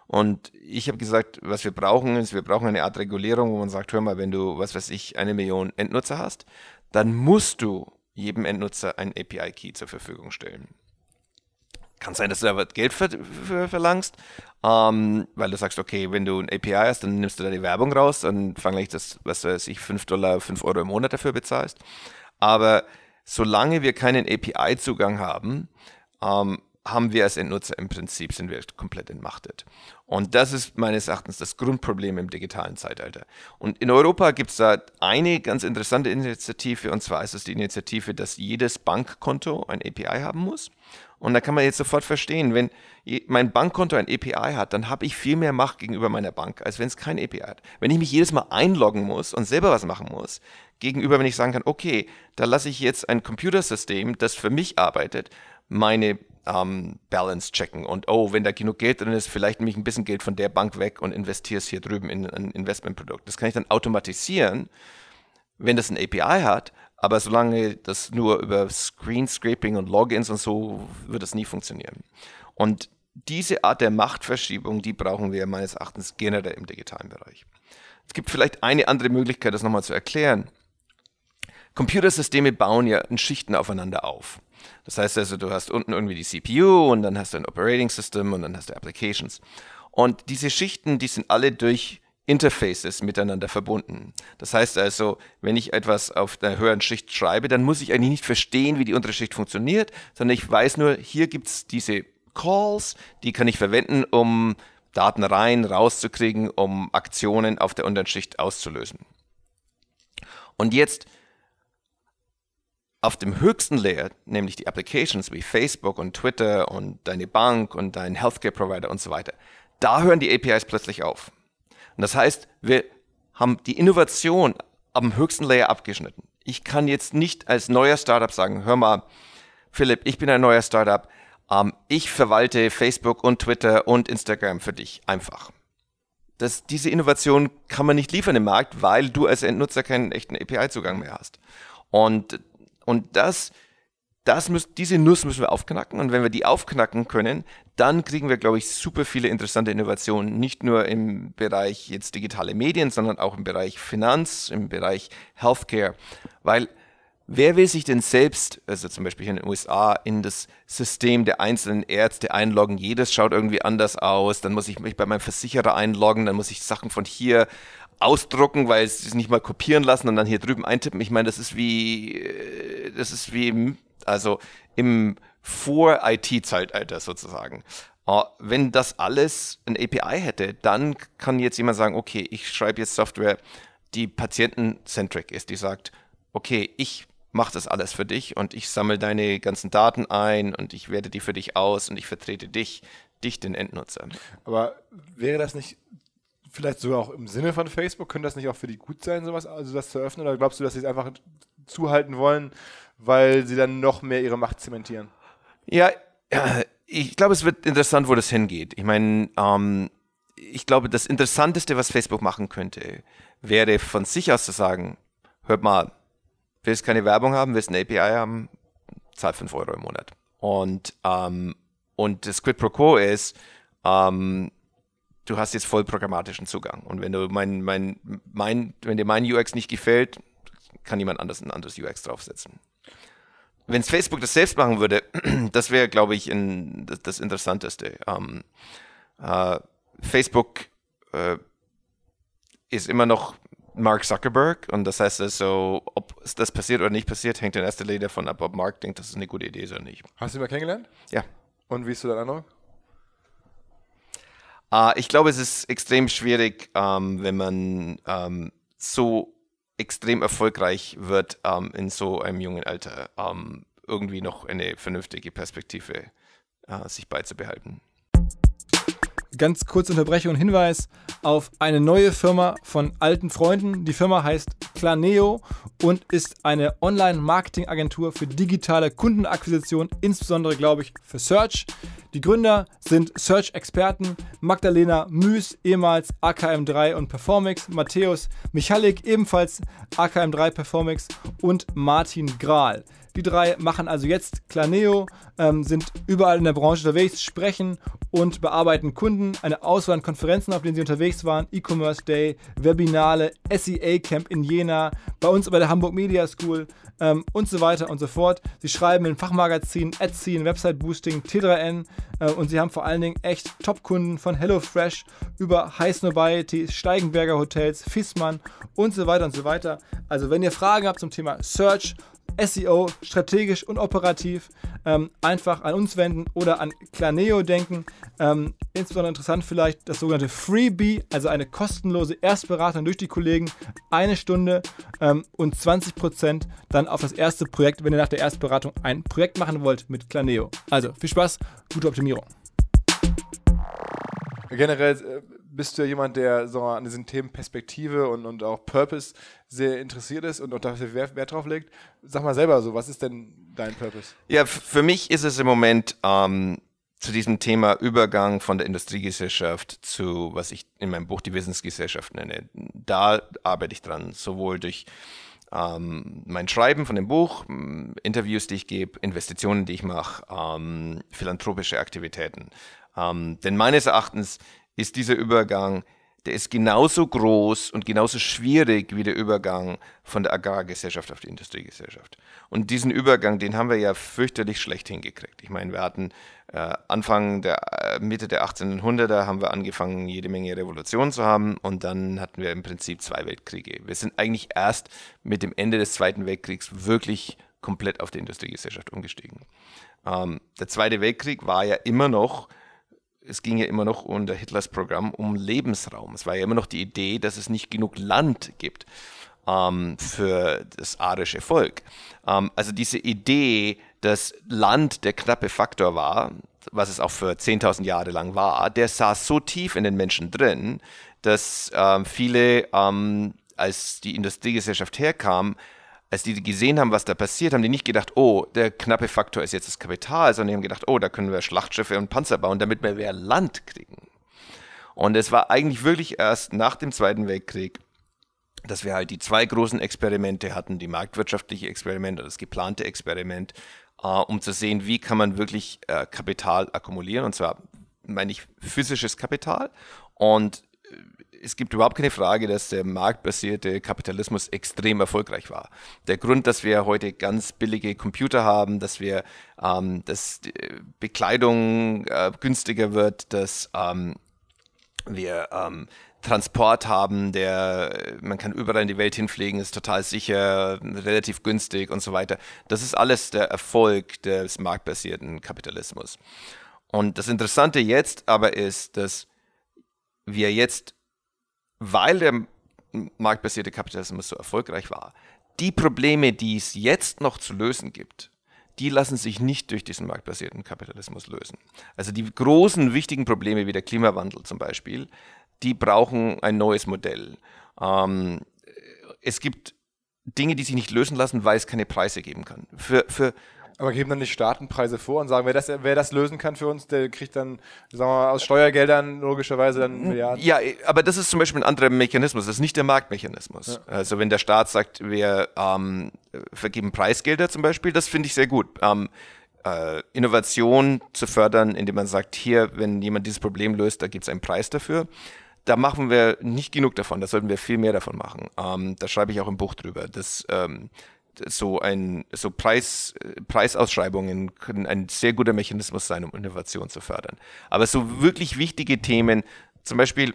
Und ich habe gesagt, was wir brauchen, ist, wir brauchen eine Art Regulierung, wo man sagt, hör mal, wenn du, was weiß ich, eine Million Endnutzer hast, dann musst du jedem Endnutzer einen API-Key zur Verfügung stellen. Kann sein, dass du da Geld für, für verlangst, ähm, weil du sagst, okay, wenn du ein API hast, dann nimmst du deine Werbung raus und gleich das, was weiß ich, 5 Dollar, 5 Euro im Monat dafür bezahlst. Aber solange wir keinen API-Zugang haben, ähm, haben wir als Endnutzer im Prinzip, sind wir komplett entmachtet. Und das ist meines Erachtens das Grundproblem im digitalen Zeitalter. Und in Europa gibt es da eine ganz interessante Initiative, und zwar ist es die Initiative, dass jedes Bankkonto ein API haben muss. Und da kann man jetzt sofort verstehen, wenn mein Bankkonto ein API hat, dann habe ich viel mehr Macht gegenüber meiner Bank, als wenn es kein API hat. Wenn ich mich jedes Mal einloggen muss und selber was machen muss, gegenüber, wenn ich sagen kann, okay, da lasse ich jetzt ein Computersystem, das für mich arbeitet, meine ähm, Balance checken und oh, wenn da genug Geld drin ist, vielleicht nehme ich ein bisschen Geld von der Bank weg und investiere es hier drüben in ein Investmentprodukt. Das kann ich dann automatisieren, wenn das ein API hat, aber solange das nur über Screen Scraping und Logins und so wird das nie funktionieren. Und diese Art der Machtverschiebung, die brauchen wir meines Erachtens generell im digitalen Bereich. Es gibt vielleicht eine andere Möglichkeit, das nochmal zu erklären. Computersysteme bauen ja in Schichten aufeinander auf. Das heißt also, du hast unten irgendwie die CPU und dann hast du ein Operating System und dann hast du Applications. Und diese Schichten, die sind alle durch Interfaces miteinander verbunden. Das heißt also, wenn ich etwas auf der höheren Schicht schreibe, dann muss ich eigentlich nicht verstehen, wie die untere Schicht funktioniert, sondern ich weiß nur, hier gibt es diese Calls, die kann ich verwenden, um Daten rein, rauszukriegen, um Aktionen auf der unteren Schicht auszulösen. Und jetzt auf dem höchsten Layer, nämlich die Applications wie Facebook und Twitter und deine Bank und dein Healthcare Provider und so weiter, da hören die APIs plötzlich auf. Und das heißt, wir haben die Innovation am höchsten Layer abgeschnitten. Ich kann jetzt nicht als neuer Startup sagen, hör mal, Philipp, ich bin ein neuer Startup, ähm, ich verwalte Facebook und Twitter und Instagram für dich einfach. Das, diese Innovation kann man nicht liefern im Markt, weil du als Endnutzer keinen echten API-Zugang mehr hast. Und und das, das müssen, diese Nuss müssen wir aufknacken. Und wenn wir die aufknacken können, dann kriegen wir, glaube ich, super viele interessante Innovationen. Nicht nur im Bereich jetzt digitale Medien, sondern auch im Bereich Finanz, im Bereich Healthcare. Weil wer will sich denn selbst, also zum Beispiel hier in den USA, in das System der einzelnen Ärzte einloggen? Jedes schaut irgendwie anders aus. Dann muss ich mich bei meinem Versicherer einloggen, dann muss ich Sachen von hier ausdrucken, weil sie es nicht mal kopieren lassen und dann hier drüben eintippen. Ich meine, das ist wie, äh, das ist wie, also im Vor-IT-Zeitalter sozusagen. Uh, wenn das alles ein API hätte, dann kann jetzt jemand sagen, okay, ich schreibe jetzt Software, die patientencentric ist, die sagt, okay, ich mache das alles für dich und ich sammle deine ganzen Daten ein und ich werte die für dich aus und ich vertrete dich, dich, den Endnutzer. Aber wäre das nicht vielleicht sogar auch im Sinne von Facebook, könnte das nicht auch für die gut sein, sowas, also das zu öffnen? Oder glaubst du, dass sie es einfach zuhalten wollen, weil sie dann noch mehr ihre Macht zementieren? Ja, ich glaube, es wird interessant, wo das hingeht. Ich meine, ähm, ich glaube, das Interessanteste, was Facebook machen könnte, wäre von sich aus zu sagen, hört mal, willst keine Werbung haben, willst eine API haben, zahl 5 Euro im Monat. Und, ähm, und das Quid pro Quo ist, ähm, du hast jetzt voll programmatischen Zugang. Und wenn du mein, mein, mein, wenn dir mein UX nicht gefällt, kann jemand anders ein anderes UX draufsetzen. wenn Facebook das selbst machen würde, (clears throat) das wäre, glaube ich, in, das, das Interessanteste. Ähm, äh, Facebook äh, ist immer noch Mark Zuckerberg und das heißt also, ob das passiert oder nicht passiert, hängt in erster Linie davon ab, ob Mark denkt, dass es eine gute Idee ist oder nicht. Hast du ihn mal kennengelernt? Ja. Und wie ist du dein Eindruck? Uh, ich glaube, es ist extrem schwierig, ähm, wenn man ähm, so extrem erfolgreich wird ähm, in so einem jungen Alter, ähm, irgendwie noch eine vernünftige Perspektive äh, sich beizubehalten. Ganz kurze Unterbrechung und Hinweis auf eine neue Firma von alten Freunden. Die Firma heißt Planeo und ist eine Online-Marketing-Agentur für digitale Kundenakquisition, insbesondere, glaube ich, für Search. Die Gründer sind Search-Experten Magdalena Müs, ehemals AKM3 und Performix, Matthäus Michalik, ebenfalls AKM3 Performix und Martin Grahl. Die drei machen also jetzt Planeo, ähm, sind überall in der Branche unterwegs, sprechen und bearbeiten Kunden. Eine Auswahl an Konferenzen, auf denen sie unterwegs waren, E-Commerce Day, Webinale, SEA Camp in Jena, bei uns bei der Hamburg Media School ähm, und so weiter und so fort. Sie schreiben in Fachmagazinen, Etsy, Website Boosting, T3N äh, und sie haben vor allen Dingen echt Top-Kunden von HelloFresh über High Snobiety, Steigenberger Hotels, Fissmann und so weiter und so weiter. Also wenn ihr Fragen habt zum Thema Search, SEO strategisch und operativ ähm, einfach an uns wenden oder an Planeo denken. Ähm, insbesondere interessant vielleicht das sogenannte Freebie, also eine kostenlose Erstberatung durch die Kollegen, eine Stunde ähm, und 20% dann auf das erste Projekt, wenn ihr nach der Erstberatung ein Projekt machen wollt mit Planeo. Also viel Spaß, gute Optimierung. Generell äh, bist du ja jemand, der so an diesen Themen Perspektive und, und auch Purpose sehr interessiert ist und, und dafür Wert, Wert drauf legt. Sag mal selber so, was ist denn dein Purpose? Ja, für mich ist es im Moment ähm, zu diesem Thema Übergang von der Industriegesellschaft zu, was ich in meinem Buch die Wissensgesellschaft nenne. Da arbeite ich dran, sowohl durch ähm, mein Schreiben von dem Buch, Interviews, die ich gebe, Investitionen, die ich mache, ähm, philanthropische Aktivitäten. Ähm, denn meines Erachtens ist dieser Übergang, der ist genauso groß und genauso schwierig wie der Übergang von der Agrargesellschaft auf die Industriegesellschaft. Und diesen Übergang, den haben wir ja fürchterlich schlecht hingekriegt. Ich meine, wir hatten äh, Anfang der äh, Mitte der 1800er haben wir angefangen, jede Menge Revolutionen zu haben und dann hatten wir im Prinzip zwei Weltkriege. Wir sind eigentlich erst mit dem Ende des Zweiten Weltkriegs wirklich komplett auf die Industriegesellschaft umgestiegen. Ähm, der Zweite Weltkrieg war ja immer noch es ging ja immer noch unter Hitlers Programm um Lebensraum. Es war ja immer noch die Idee, dass es nicht genug Land gibt ähm, für das arische Volk. Ähm, also diese Idee, dass Land der knappe Faktor war, was es auch für 10.000 Jahre lang war, der saß so tief in den Menschen drin, dass ähm, viele, ähm, als die Industriegesellschaft herkam, als die gesehen haben, was da passiert, haben die nicht gedacht, oh, der knappe Faktor ist jetzt das Kapital, sondern die haben gedacht, oh, da können wir Schlachtschiffe und Panzer bauen, damit wir mehr Land kriegen. Und es war eigentlich wirklich erst nach dem Zweiten Weltkrieg, dass wir halt die zwei großen Experimente hatten, die marktwirtschaftliche Experiment und das geplante Experiment, äh, um zu sehen, wie kann man wirklich äh, Kapital akkumulieren, und zwar meine ich physisches Kapital und es gibt überhaupt keine Frage, dass der marktbasierte Kapitalismus extrem erfolgreich war. Der Grund, dass wir heute ganz billige Computer haben, dass wir, ähm, dass Bekleidung äh, günstiger wird, dass ähm, wir ähm, Transport haben, der man kann überall in die Welt hinfliegen, ist total sicher, relativ günstig und so weiter. Das ist alles der Erfolg des marktbasierten Kapitalismus. Und das Interessante jetzt aber ist, dass wir jetzt weil der marktbasierte Kapitalismus so erfolgreich war, die Probleme, die es jetzt noch zu lösen gibt, die lassen sich nicht durch diesen marktbasierten Kapitalismus lösen. Also die großen, wichtigen Probleme wie der Klimawandel zum Beispiel, die brauchen ein neues Modell. Ähm, es gibt Dinge, die sich nicht lösen lassen, weil es keine Preise geben kann. Für, für aber geben dann die Staatenpreise vor und sagen, wer das, wer das lösen kann für uns, der kriegt dann, sagen wir mal, aus Steuergeldern logischerweise dann Milliarden. Ja, aber das ist zum Beispiel ein anderer Mechanismus, das ist nicht der Marktmechanismus. Ja. Also wenn der Staat sagt, wir ähm, vergeben Preisgelder zum Beispiel, das finde ich sehr gut. Ähm, äh, Innovation zu fördern, indem man sagt, hier, wenn jemand dieses Problem löst, da gibt es einen Preis dafür da machen wir nicht genug davon, da sollten wir viel mehr davon machen. Ähm, da schreibe ich auch im Buch drüber. Das, ähm, so ein so Preis, Preisausschreibungen können ein sehr guter Mechanismus sein, um Innovation zu fördern. Aber so wirklich wichtige Themen, zum Beispiel,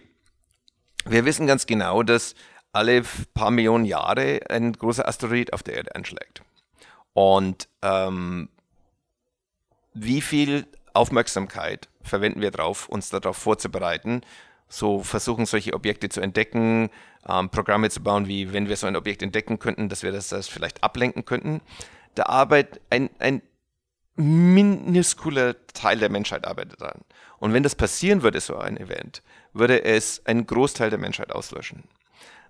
wir wissen ganz genau, dass alle paar Millionen Jahre ein großer Asteroid auf der Erde einschlägt. Und ähm, wie viel Aufmerksamkeit verwenden wir darauf, uns darauf vorzubereiten, so versuchen solche Objekte zu entdecken, ähm, Programme zu bauen, wie wenn wir so ein Objekt entdecken könnten, dass wir das, das vielleicht ablenken könnten. Da arbeitet ein, ein minuskuler Teil der Menschheit arbeitet daran. Und wenn das passieren würde, so ein Event, würde es einen Großteil der Menschheit auslöschen.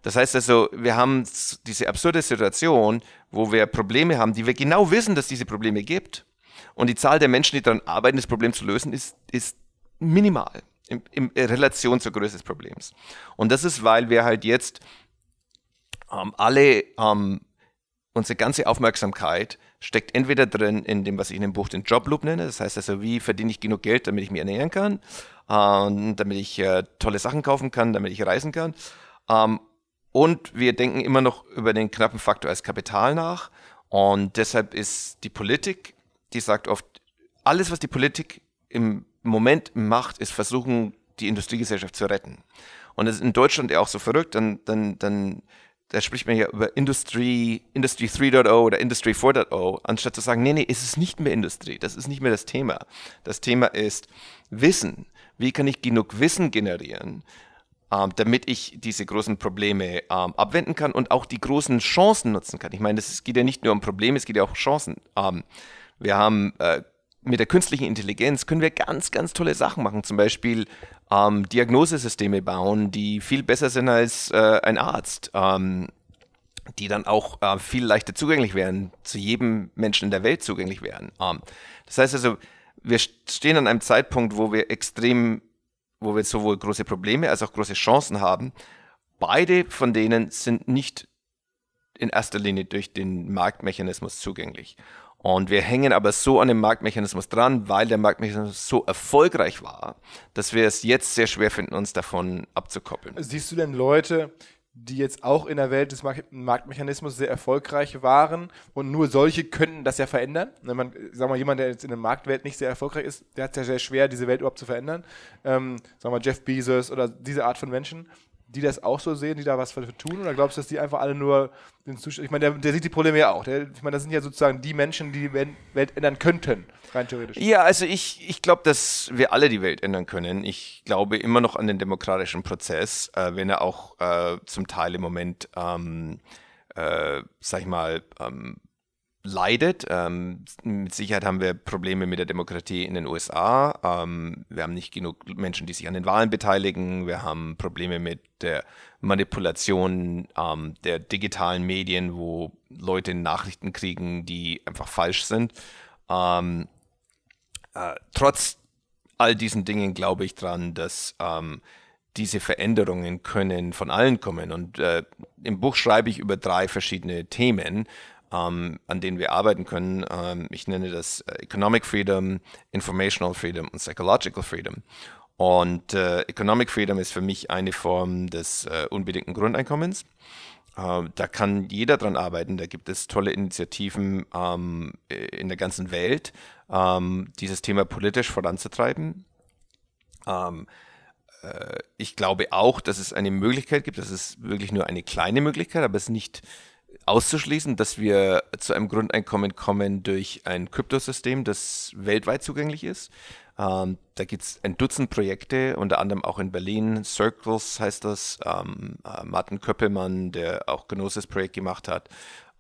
Das heißt also, wir haben diese absurde Situation, wo wir Probleme haben, die wir genau wissen, dass diese Probleme gibt. Und die Zahl der Menschen, die daran arbeiten, das Problem zu lösen, ist, ist minimal in, in Relation zur Größe des Problems. Und das ist, weil wir halt jetzt ähm, alle, ähm, unsere ganze Aufmerksamkeit steckt entweder drin in dem, was ich in dem Buch den Jobloop nenne. Das heißt also, wie verdiene ich genug Geld, damit ich mich ernähren kann, äh, damit ich äh, tolle Sachen kaufen kann, damit ich reisen kann. Ähm, und wir denken immer noch über den knappen Faktor als Kapital nach. Und deshalb ist die Politik, die sagt oft, alles, was die Politik im Moment macht, ist versuchen, die Industriegesellschaft zu retten. Und das ist in Deutschland ja auch so verrückt, dann, dann, dann da spricht man ja über Industrie, Industry 3.0 oder Industry 4.0, anstatt zu sagen, nee, nee, es ist nicht mehr Industrie, das ist nicht mehr das Thema. Das Thema ist Wissen. Wie kann ich genug Wissen generieren, ähm, damit ich diese großen Probleme ähm, abwenden kann und auch die großen Chancen nutzen kann? Ich meine, es geht ja nicht nur um Probleme, es geht ja auch um Chancen. Ähm, wir haben äh, mit der künstlichen Intelligenz können wir ganz, ganz tolle Sachen machen. Zum Beispiel ähm, Diagnosesysteme bauen, die viel besser sind als äh, ein Arzt, ähm, die dann auch äh, viel leichter zugänglich wären, zu jedem Menschen in der Welt zugänglich wären. Ähm, das heißt also, wir stehen an einem Zeitpunkt, wo wir extrem, wo wir sowohl große Probleme als auch große Chancen haben. Beide von denen sind nicht in erster Linie durch den Marktmechanismus zugänglich. Und wir hängen aber so an dem Marktmechanismus dran, weil der Marktmechanismus so erfolgreich war, dass wir es jetzt sehr schwer finden, uns davon abzukoppeln. Siehst du denn Leute, die jetzt auch in der Welt des Marktmechanismus sehr erfolgreich waren und nur solche könnten das ja verändern. Wenn man, sag mal, jemand, der jetzt in der Marktwelt nicht sehr erfolgreich ist, der hat es ja sehr schwer, diese Welt überhaupt zu verändern. Ähm, sagen wir Jeff Bezos oder diese Art von Menschen die das auch so sehen, die da was für tun? Oder glaubst du, dass die einfach alle nur den Zustand. Ich meine, der, der, sieht die Probleme ja auch. Der, ich meine, das sind ja sozusagen die Menschen, die die Welt ändern könnten, rein theoretisch. Ja, also ich, ich glaube, dass wir alle die Welt ändern können. Ich glaube immer noch an den demokratischen Prozess, äh, wenn er auch äh, zum Teil im Moment, ähm, äh, sag ich mal, ähm, leidet. Ähm, mit Sicherheit haben wir Probleme mit der Demokratie in den USA. Ähm, wir haben nicht genug Menschen, die sich an den Wahlen beteiligen. Wir haben Probleme mit der Manipulation ähm, der digitalen Medien, wo Leute Nachrichten kriegen, die einfach falsch sind. Ähm, äh, trotz all diesen Dingen glaube ich dran, dass ähm, diese Veränderungen können von allen kommen. Und äh, im Buch schreibe ich über drei verschiedene Themen ähm, an denen wir arbeiten können. Ähm, ich nenne das äh, Economic Freedom, Informational Freedom und Psychological Freedom. Und äh, Economic Freedom ist für mich eine Form des äh, unbedingten Grundeinkommens. Äh, da kann jeder dran arbeiten. Da gibt es tolle Initiativen ähm, in der ganzen Welt, ähm, dieses Thema politisch voranzutreiben. Ähm, äh, ich glaube auch, dass es eine Möglichkeit gibt. Das ist wirklich nur eine kleine Möglichkeit, aber es ist nicht auszuschließen, dass wir zu einem Grundeinkommen kommen durch ein Kryptosystem, das weltweit zugänglich ist. Ähm, da gibt es ein Dutzend Projekte, unter anderem auch in Berlin. Circles heißt das. Ähm, äh, Martin Köppelmann, der auch Gnosis Projekt gemacht hat,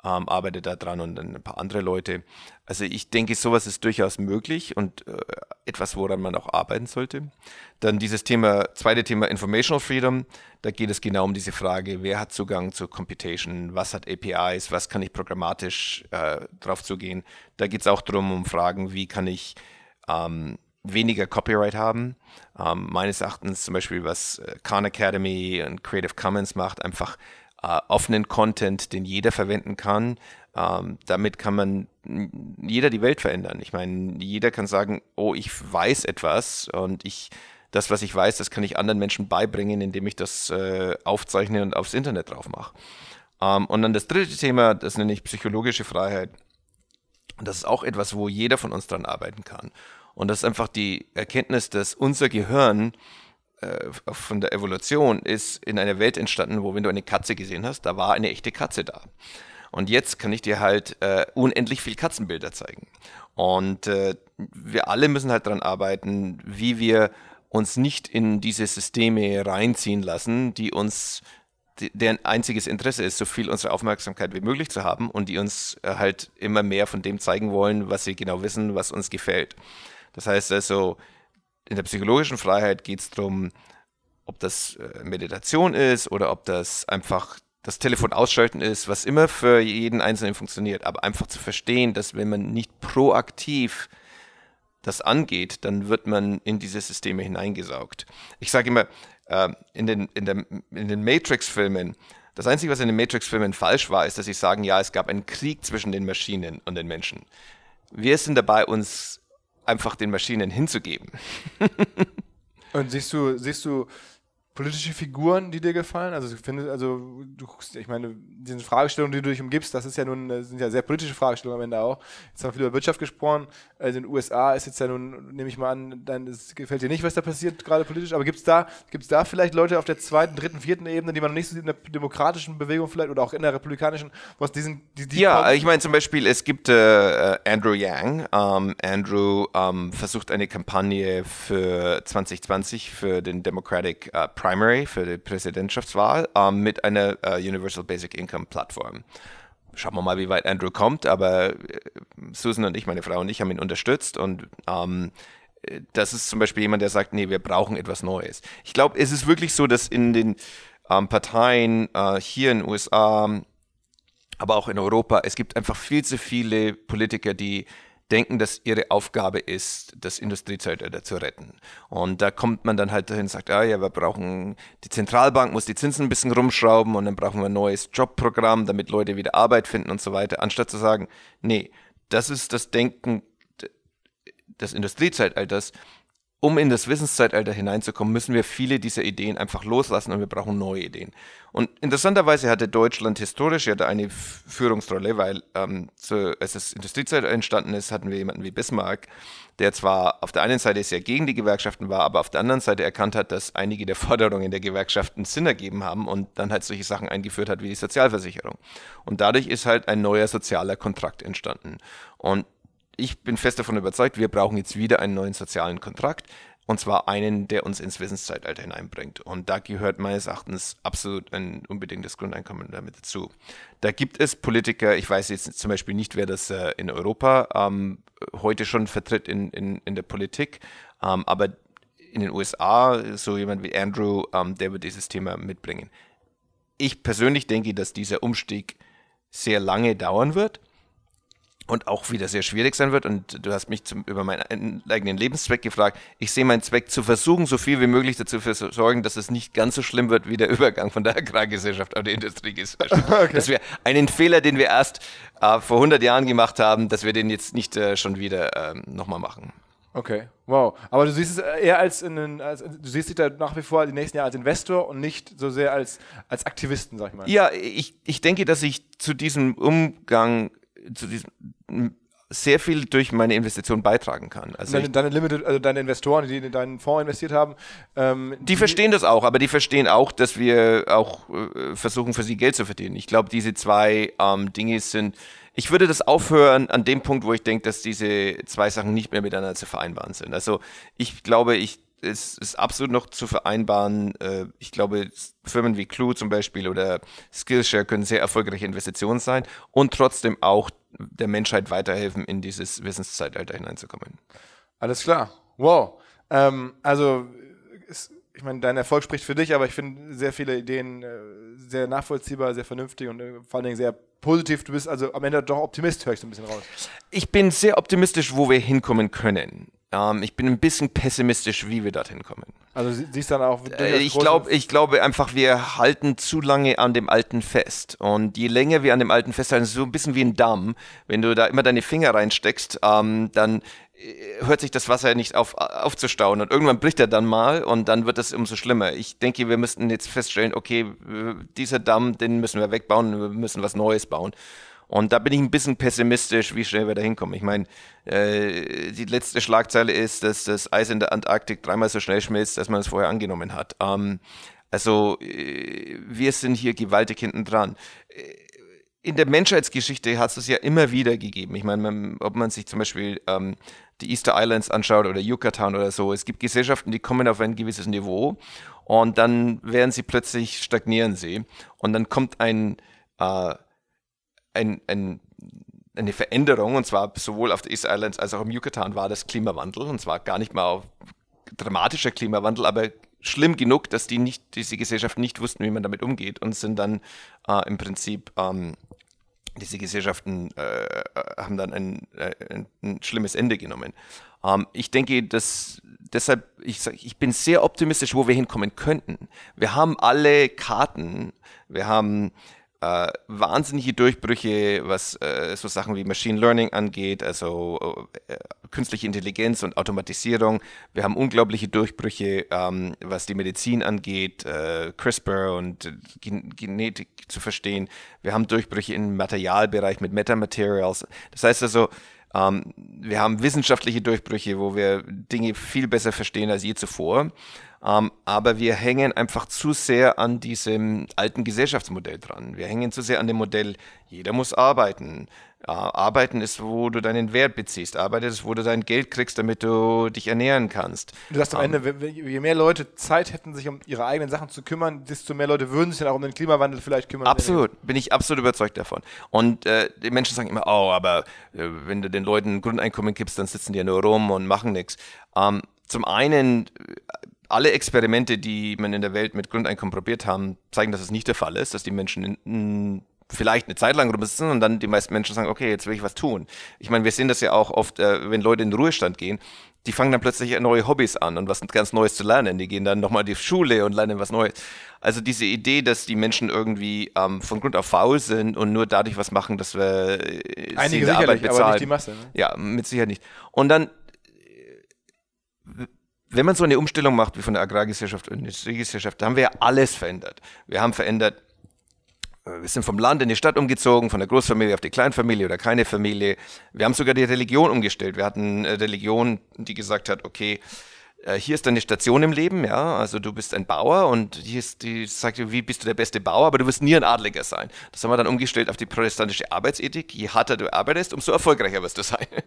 ähm, arbeitet da dran und ein paar andere Leute. Also ich denke, sowas ist durchaus möglich und äh, etwas, woran man auch arbeiten sollte. Dann dieses Thema, zweite Thema Informational Freedom. Da geht es genau um diese Frage, wer hat Zugang zu Computation, was hat APIs, was kann ich programmatisch äh, drauf zugehen. Da geht es auch darum, um Fragen, wie kann ich ähm, weniger Copyright haben. Ähm, meines Erachtens zum Beispiel, was äh, Khan Academy und Creative Commons macht, einfach äh, offenen Content, den jeder verwenden kann. Ähm, damit kann man jeder die Welt verändern. Ich meine, jeder kann sagen, oh, ich weiß etwas und ich das, was ich weiß, das kann ich anderen Menschen beibringen, indem ich das äh, aufzeichne und aufs Internet drauf mache. Ähm, und dann das dritte Thema, das nenne ich psychologische Freiheit. Und das ist auch etwas, wo jeder von uns dran arbeiten kann. Und das ist einfach die Erkenntnis, dass unser Gehirn äh, von der Evolution ist in einer Welt entstanden, wo wenn du eine Katze gesehen hast, da war eine echte Katze da. Und jetzt kann ich dir halt äh, unendlich viel Katzenbilder zeigen. Und äh, wir alle müssen halt daran arbeiten, wie wir uns nicht in diese Systeme reinziehen lassen, die uns deren einziges Interesse ist, so viel unsere Aufmerksamkeit wie möglich zu haben und die uns äh, halt immer mehr von dem zeigen wollen, was sie genau wissen, was uns gefällt. Das heißt also, in der psychologischen Freiheit geht es darum, ob das äh, Meditation ist oder ob das einfach das Telefon ausschalten ist, was immer für jeden Einzelnen funktioniert, aber einfach zu verstehen, dass wenn man nicht proaktiv das angeht, dann wird man in diese Systeme hineingesaugt. Ich sage immer, äh, in den, in in den Matrix-Filmen, das Einzige, was in den Matrix-Filmen falsch war, ist, dass sie sagen, ja, es gab einen Krieg zwischen den Maschinen und den Menschen. Wir sind dabei, uns einfach den Maschinen hinzugeben. und siehst du, siehst du politische Figuren, die dir gefallen? Also, finde, also du guckst, ich meine, diese Fragestellungen, die du dich umgibst, das ist ja nun, sind ja sehr politische Fragestellungen am Ende auch. Jetzt haben wir viel über Wirtschaft gesprochen. Also in den USA ist jetzt ja nun, nehme ich mal an, dann es gefällt dir nicht, was da passiert, gerade politisch. Aber gibt es da, gibt's da vielleicht Leute auf der zweiten, dritten, vierten Ebene, die man noch nicht so sieht in der demokratischen Bewegung vielleicht oder auch in der republikanischen, was diesen, die, die Ja, kommen? ich meine zum Beispiel, es gibt äh, Andrew Yang. Ähm, Andrew ähm, versucht eine Kampagne für 2020 für den Democratic äh, Prime Primary für die Präsidentschaftswahl ähm, mit einer äh, Universal Basic Income Plattform. Schauen wir mal, wie weit Andrew kommt, aber äh, Susan und ich, meine Frau und ich, haben ihn unterstützt und ähm, das ist zum Beispiel jemand, der sagt, nee, wir brauchen etwas Neues. Ich glaube, es ist wirklich so, dass in den ähm, Parteien äh, hier in den USA, aber auch in Europa, es gibt einfach viel zu viele Politiker, die denken, dass ihre Aufgabe ist, das Industriezeitalter zu retten. Und da kommt man dann halt dahin und sagt, ah ja, wir brauchen, die Zentralbank muss die Zinsen ein bisschen rumschrauben und dann brauchen wir ein neues Jobprogramm, damit Leute wieder Arbeit finden und so weiter, anstatt zu sagen, nee, das ist das Denken des Industriezeitalters, um in das Wissenszeitalter hineinzukommen, müssen wir viele dieser Ideen einfach loslassen und wir brauchen neue Ideen. Und interessanterweise hatte Deutschland historisch ja da eine Führungsrolle, weil ähm, zu, als das Industriezeitalter entstanden ist, hatten wir jemanden wie Bismarck, der zwar auf der einen Seite sehr gegen die Gewerkschaften war, aber auf der anderen Seite erkannt hat, dass einige der (laughs) Forderungen der Gewerkschaften Sinn ergeben haben und dann halt solche Sachen eingeführt hat wie die Sozialversicherung. Und dadurch ist halt ein neuer sozialer Kontrakt entstanden. Und ich bin fest davon überzeugt, wir brauchen jetzt wieder einen neuen sozialen Kontrakt. Und zwar einen, der uns ins Wissenszeitalter hineinbringt. Und da gehört meines Erachtens absolut ein unbedingtes Grundeinkommen damit dazu. Da gibt es Politiker, ich weiß jetzt zum Beispiel nicht, wer das äh, in Europa ähm, heute schon vertritt in, in, in der Politik, ähm, aber in den USA, so jemand wie Andrew, ähm, der wird dieses Thema mitbringen. Ich persönlich denke, dass dieser Umstieg sehr lange dauern wird und auch wieder sehr schwierig sein wird. Und du hast mich zum, über meinen eigenen Lebenszweck gefragt. Ich sehe meinen Zweck zu versuchen, so viel wie möglich dazu zu sorgen, dass es nicht ganz so schlimm wird wie der (laughs) Übergang von der Agrargesellschaft auf die Industriegesellschaft. (laughs) Okay. Dass wir einen Fehler, den wir erst äh, vor 100 Jahren gemacht haben, dass wir den jetzt nicht äh, schon wieder äh, nochmal machen. Okay, wow. Aber du siehst es eher als, in, als, du siehst dich da nach wie vor die nächsten Jahre als Investor und nicht so sehr als, als Aktivisten, sag ich mal. Ja, ich, ich denke, dass ich zu diesem Umgang zu diesem sehr viel durch meine Investition beitragen kann. Also deine, deine, Limited, also deine Investoren, die in deinen Fonds investiert haben, ähm, die, die, verstehen das auch, aber die verstehen auch, dass wir auch äh, versuchen, für sie Geld zu verdienen. Ich glaube, diese zwei ähm, Dinge sind. Ich würde das aufhören an dem Punkt, wo ich denke, dass diese zwei Sachen nicht mehr miteinander zu vereinbaren sind. Also ich glaube, ich es ist absolut noch zu vereinbaren. Äh, ich glaube, Firmen wie Clue zum Beispiel oder Skillshare können sehr erfolgreiche Investitionen sein und trotzdem auch der Menschheit weiterhelfen, in dieses Wissenszeitalter hineinzukommen. Alles klar. Wow. Ähm, also, ich meine, dein Erfolg spricht für dich, aber ich finde sehr viele Ideen äh, sehr nachvollziehbar, sehr vernünftig und äh, vor allen Dingen sehr positiv. Du bist also am Ende doch Optimist, höre ich so ein bisschen raus. Ich bin sehr optimistisch, wo wir hinkommen können Ähm, ich bin ein bisschen pessimistisch, wie wir dorthin kommen. Also siehst dann auch. Äh, ich, glaub, ich glaube einfach, wir halten zu lange an dem Alten fest. Und je länger wir an dem Alten festhalten, so ein bisschen wie ein Damm. Wenn du da immer deine Finger reinsteckst, ähm, dann äh, hört sich das Wasser nicht auf, aufzustauen und irgendwann bricht er dann mal und dann wird es umso schlimmer. Ich denke, wir müssten jetzt feststellen, okay, dieser Damm, den müssen wir wegbauen, wir müssen was Neues bauen. Und da bin ich ein bisschen pessimistisch, wie schnell wir da hinkommen. Ich meine, äh, die letzte Schlagzeile ist, dass das Eis in der Antarktik dreimal so schnell schmilzt, als man es vorher angenommen hat. Ähm, also äh, wir sind hier gewaltig hinten dran. Äh, in der Menschheitsgeschichte hat es ja immer wieder gegeben. Ich meine, man, ob man sich zum Beispiel ähm, die Easter Islands anschaut oder Yucatan oder so, es gibt Gesellschaften, die kommen auf ein gewisses Niveau und dann werden sie plötzlich stagnieren sie und dann kommt ein äh, ein, ein, eine Veränderung, und zwar sowohl auf der East Islands als auch im Yucatan war das Klimawandel, und zwar gar nicht mal auf dramatischer Klimawandel, aber schlimm genug, dass die nicht, diese Gesellschaften nicht wussten, wie man damit umgeht und sind dann äh, im Prinzip ähm, diese Gesellschaften äh, haben dann ein, äh, ein, ein, schlimmes Ende genommen. Ähm, ich denke, dass deshalb, ich, sag, ich bin sehr optimistisch, wo wir hinkommen könnten. Wir haben alle Karten, wir haben äh, wahnsinnige Durchbrüche, was äh, so Sachen wie Machine Learning angeht, also äh, künstliche Intelligenz und Automatisierung. Wir haben unglaubliche Durchbrüche, ähm, was die Medizin angeht, äh, CRISPR und Gen Genetik zu verstehen. Wir haben Durchbrüche im Materialbereich mit Metamaterials. Das heißt also, ähm, wir haben wissenschaftliche Durchbrüche, wo wir Dinge viel besser verstehen als je zuvor. Ähm, aber wir hängen einfach zu sehr an diesem alten Gesellschaftsmodell dran. Wir hängen zu sehr an dem Modell, jeder muss arbeiten. Äh, arbeiten ist, wo du deinen Wert beziehst. Arbeit ist, wo du dein Geld kriegst, damit du dich ernähren kannst. Du sagst am ähm, Ende, je mehr Leute Zeit hätten, sich um ihre eigenen Sachen zu kümmern, desto mehr Leute würden sich dann auch um den Klimawandel vielleicht kümmern. Absolut, bin ich absolut überzeugt davon. Und äh, die Menschen sagen immer, oh, aber äh, wenn du den Leuten ein Grundeinkommen gibst, dann sitzen die ja nur rum und machen nichts. Ähm, zum einen alle Experimente, die man in der Welt mit Grundeinkommen probiert haben, zeigen, dass es nicht der Fall ist, dass die Menschen in, in, vielleicht eine Zeit lang rumsitzen und dann die meisten Menschen sagen, okay, jetzt will ich was tun. Ich meine, wir sehen das ja auch oft, äh, wenn Leute in den Ruhestand gehen, die fangen dann plötzlich neue Hobbys an und was ganz Neues zu lernen. Die gehen dann nochmal in die Schule und lernen was Neues. Also diese Idee, dass die Menschen irgendwie ähm, von Grund auf faul sind und nur dadurch was machen, dass wir äh, Einige sie Arbeit bezahlen. Aber nicht die Masse. Ne? Ja, mit Sicherheit nicht. Und dann wenn man so eine Umstellung macht wie von der Agrargesellschaft und Industriegesellschaft, da haben wir ja alles verändert. Wir haben verändert, äh, wir sind vom Land in die Stadt umgezogen, von der Großfamilie auf die Kleinfamilie oder keine Familie. Wir haben sogar die Religion umgestellt. Wir hatten eine Religion, die gesagt hat, okay, äh, hier ist deine Station im Leben, ja, also du bist ein Bauer und hier ist die sagt, wie bist du der beste Bauer, aber du wirst nie ein Adliger sein. Das haben wir dann umgestellt auf die protestantische Arbeitsethik. Je harter du arbeitest, umso erfolgreicher wirst du sein. (laughs)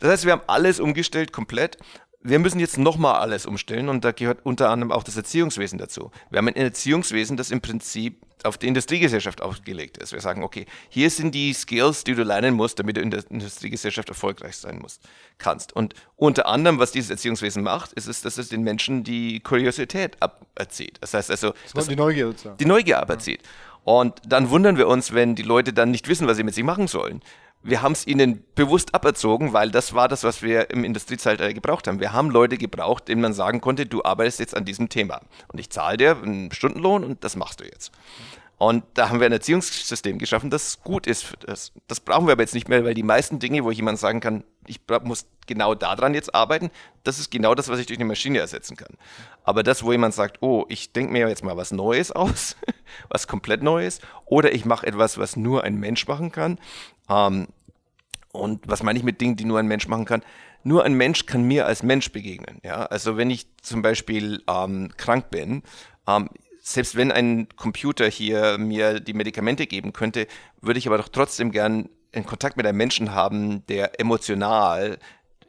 Das heißt, wir haben alles umgestellt komplett wir müssen jetzt nochmal alles umstellen und da gehört unter anderem auch das Erziehungswesen dazu. Wir haben ein Erziehungswesen, das im Prinzip auf die Industriegesellschaft ausgelegt ist. Wir sagen, okay, hier sind die Skills, die du lernen musst, damit du in der Industriegesellschaft erfolgreich sein musst, kannst. Und unter anderem, was dieses Erziehungswesen macht, ist es, dass es den Menschen die Kuriosität aberzieht. Das heißt also, das die Neugier sozusagen. Die Neugier aberzieht. Ja. Und dann wundern wir uns, wenn die Leute dann nicht wissen, was sie mit sich machen sollen wir haben es ihnen bewusst aberzogen, weil das war das, was wir im Industriezeitalter gebraucht haben. Wir haben Leute gebraucht, denen man sagen konnte, du arbeitest jetzt an diesem Thema und ich zahle dir einen Stundenlohn und das machst du jetzt. Und da haben wir ein Erziehungssystem geschaffen, das gut ist das. Das brauchen wir aber jetzt nicht mehr, weil die meisten Dinge, wo ich jemand sagen kann, ich muss genau daran jetzt arbeiten, das ist genau das, was ich durch eine Maschine ersetzen kann. Aber das, wo jemand sagt, oh, ich denke mir jetzt mal was Neues aus, (laughs) was komplett Neues, oder ich mache etwas, was nur ein Mensch machen kann, ähm, und was meine ich mit Dingen, die nur ein Mensch machen kann? Nur ein Mensch kann mir als Mensch begegnen. Ja? Also wenn ich zum Beispiel ähm, krank bin, ähm, selbst wenn ein Computer hier mir die Medikamente geben könnte, würde ich aber doch trotzdem gern in Kontakt mit einem Menschen haben, der emotional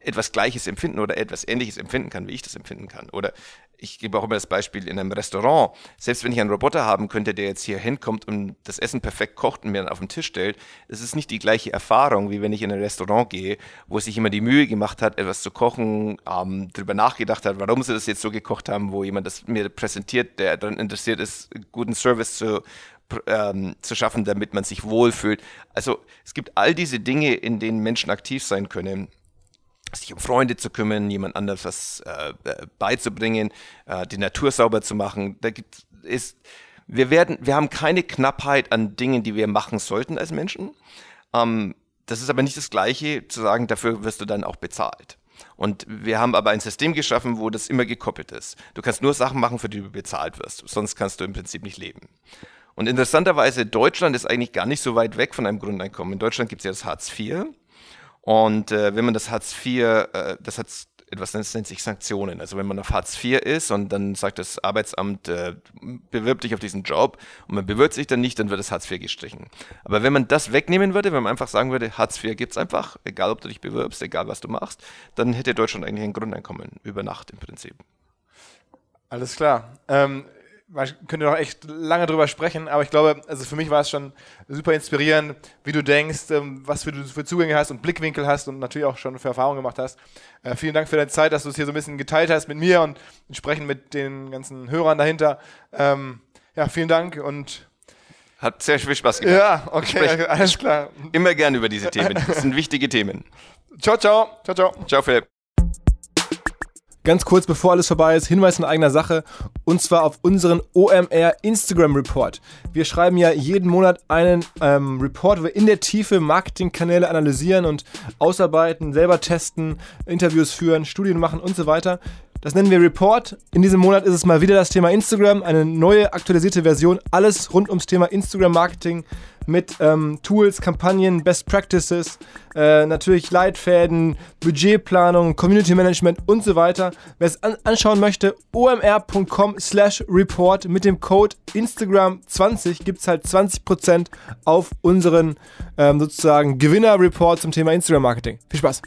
etwas Gleiches empfinden oder etwas Ähnliches empfinden kann, wie ich das empfinden kann. Oder ich gebe auch immer das Beispiel in einem Restaurant. Selbst wenn ich einen Roboter haben könnte, der jetzt hier hinkommt und das Essen perfekt kocht und mir dann auf den Tisch stellt, es ist nicht die gleiche Erfahrung, wie wenn ich in ein Restaurant gehe, wo sich immer die Mühe gemacht hat, etwas zu kochen, ähm, darüber nachgedacht hat, warum sie das jetzt so gekocht haben, wo jemand das mir präsentiert, der daran interessiert ist, guten Service zu ähm, zu schaffen, damit man sich wohlfühlt. Also es gibt all diese Dinge, in denen Menschen aktiv sein können sich um Freunde zu kümmern, jemand anders was äh, beizubringen, äh, die Natur sauber zu machen. Da gibt es, wir werden, wir haben keine Knappheit an Dingen, die wir machen sollten als Menschen. Ähm, das ist aber nicht das Gleiche zu sagen, dafür wirst du dann auch bezahlt. Und wir haben aber ein System geschaffen, wo das immer gekoppelt ist. Du kannst nur Sachen machen, für die du bezahlt wirst. Sonst kannst du im Prinzip nicht leben. Und interessanterweise, Deutschland ist eigentlich gar nicht so weit weg von einem Grundeinkommen. In Deutschland gibt es ja das Hartz IV. Und äh, wenn man das Hartz IV, äh, das hat etwas das nennt sich Sanktionen. Also wenn man auf Hartz IV ist und dann sagt das Arbeitsamt, äh, bewirb dich auf diesen Job und man bewirbt sich dann nicht, dann wird das Hartz IV gestrichen. Aber wenn man das wegnehmen würde, wenn man einfach sagen würde, Hartz IV gibt's einfach, egal ob du dich bewirbst, egal was du machst, dann hätte Deutschland eigentlich ein Grundeinkommen über Nacht im Prinzip. Alles klar. Ähm, man könnte noch echt lange drüber sprechen, aber ich glaube, also für mich war es schon super inspirierend, wie du denkst, ähm, was für, du für Zugänge hast und Blickwinkel hast und natürlich auch schon für Erfahrungen gemacht hast. Äh, vielen Dank für deine Zeit, dass du es hier so ein bisschen geteilt hast mit mir und entsprechend mit den ganzen Hörern dahinter. Ähm, ja, vielen Dank und hat sehr viel Spaß gemacht. Ja, okay, alles klar. Immer gerne über diese Themen. Das sind wichtige Themen. (laughs) Ciao, ciao. Ciao, ciao. Ciao, Philipp. Ganz kurz, bevor alles vorbei ist, Hinweis in eigener Sache und zwar auf unseren OMR Instagram Report. Wir schreiben ja jeden Monat einen ähm, Report, wo wir in der Tiefe Marketingkanäle analysieren und ausarbeiten, selber testen, Interviews führen, Studien machen und so weiter. Das nennen wir Report. In diesem Monat ist es mal wieder das Thema Instagram, eine neue aktualisierte Version, alles rund ums Thema Instagram Marketing mit ähm, Tools, Kampagnen, Best Practices, äh, natürlich Leitfäden, Budgetplanung, Community Management und so weiter. Wer es an anschauen möchte, omr.com slash report mit dem Code Instagram20 gibt es halt 20% auf unseren ähm, sozusagen Gewinner-Report zum Thema Instagram-Marketing. Viel Spaß!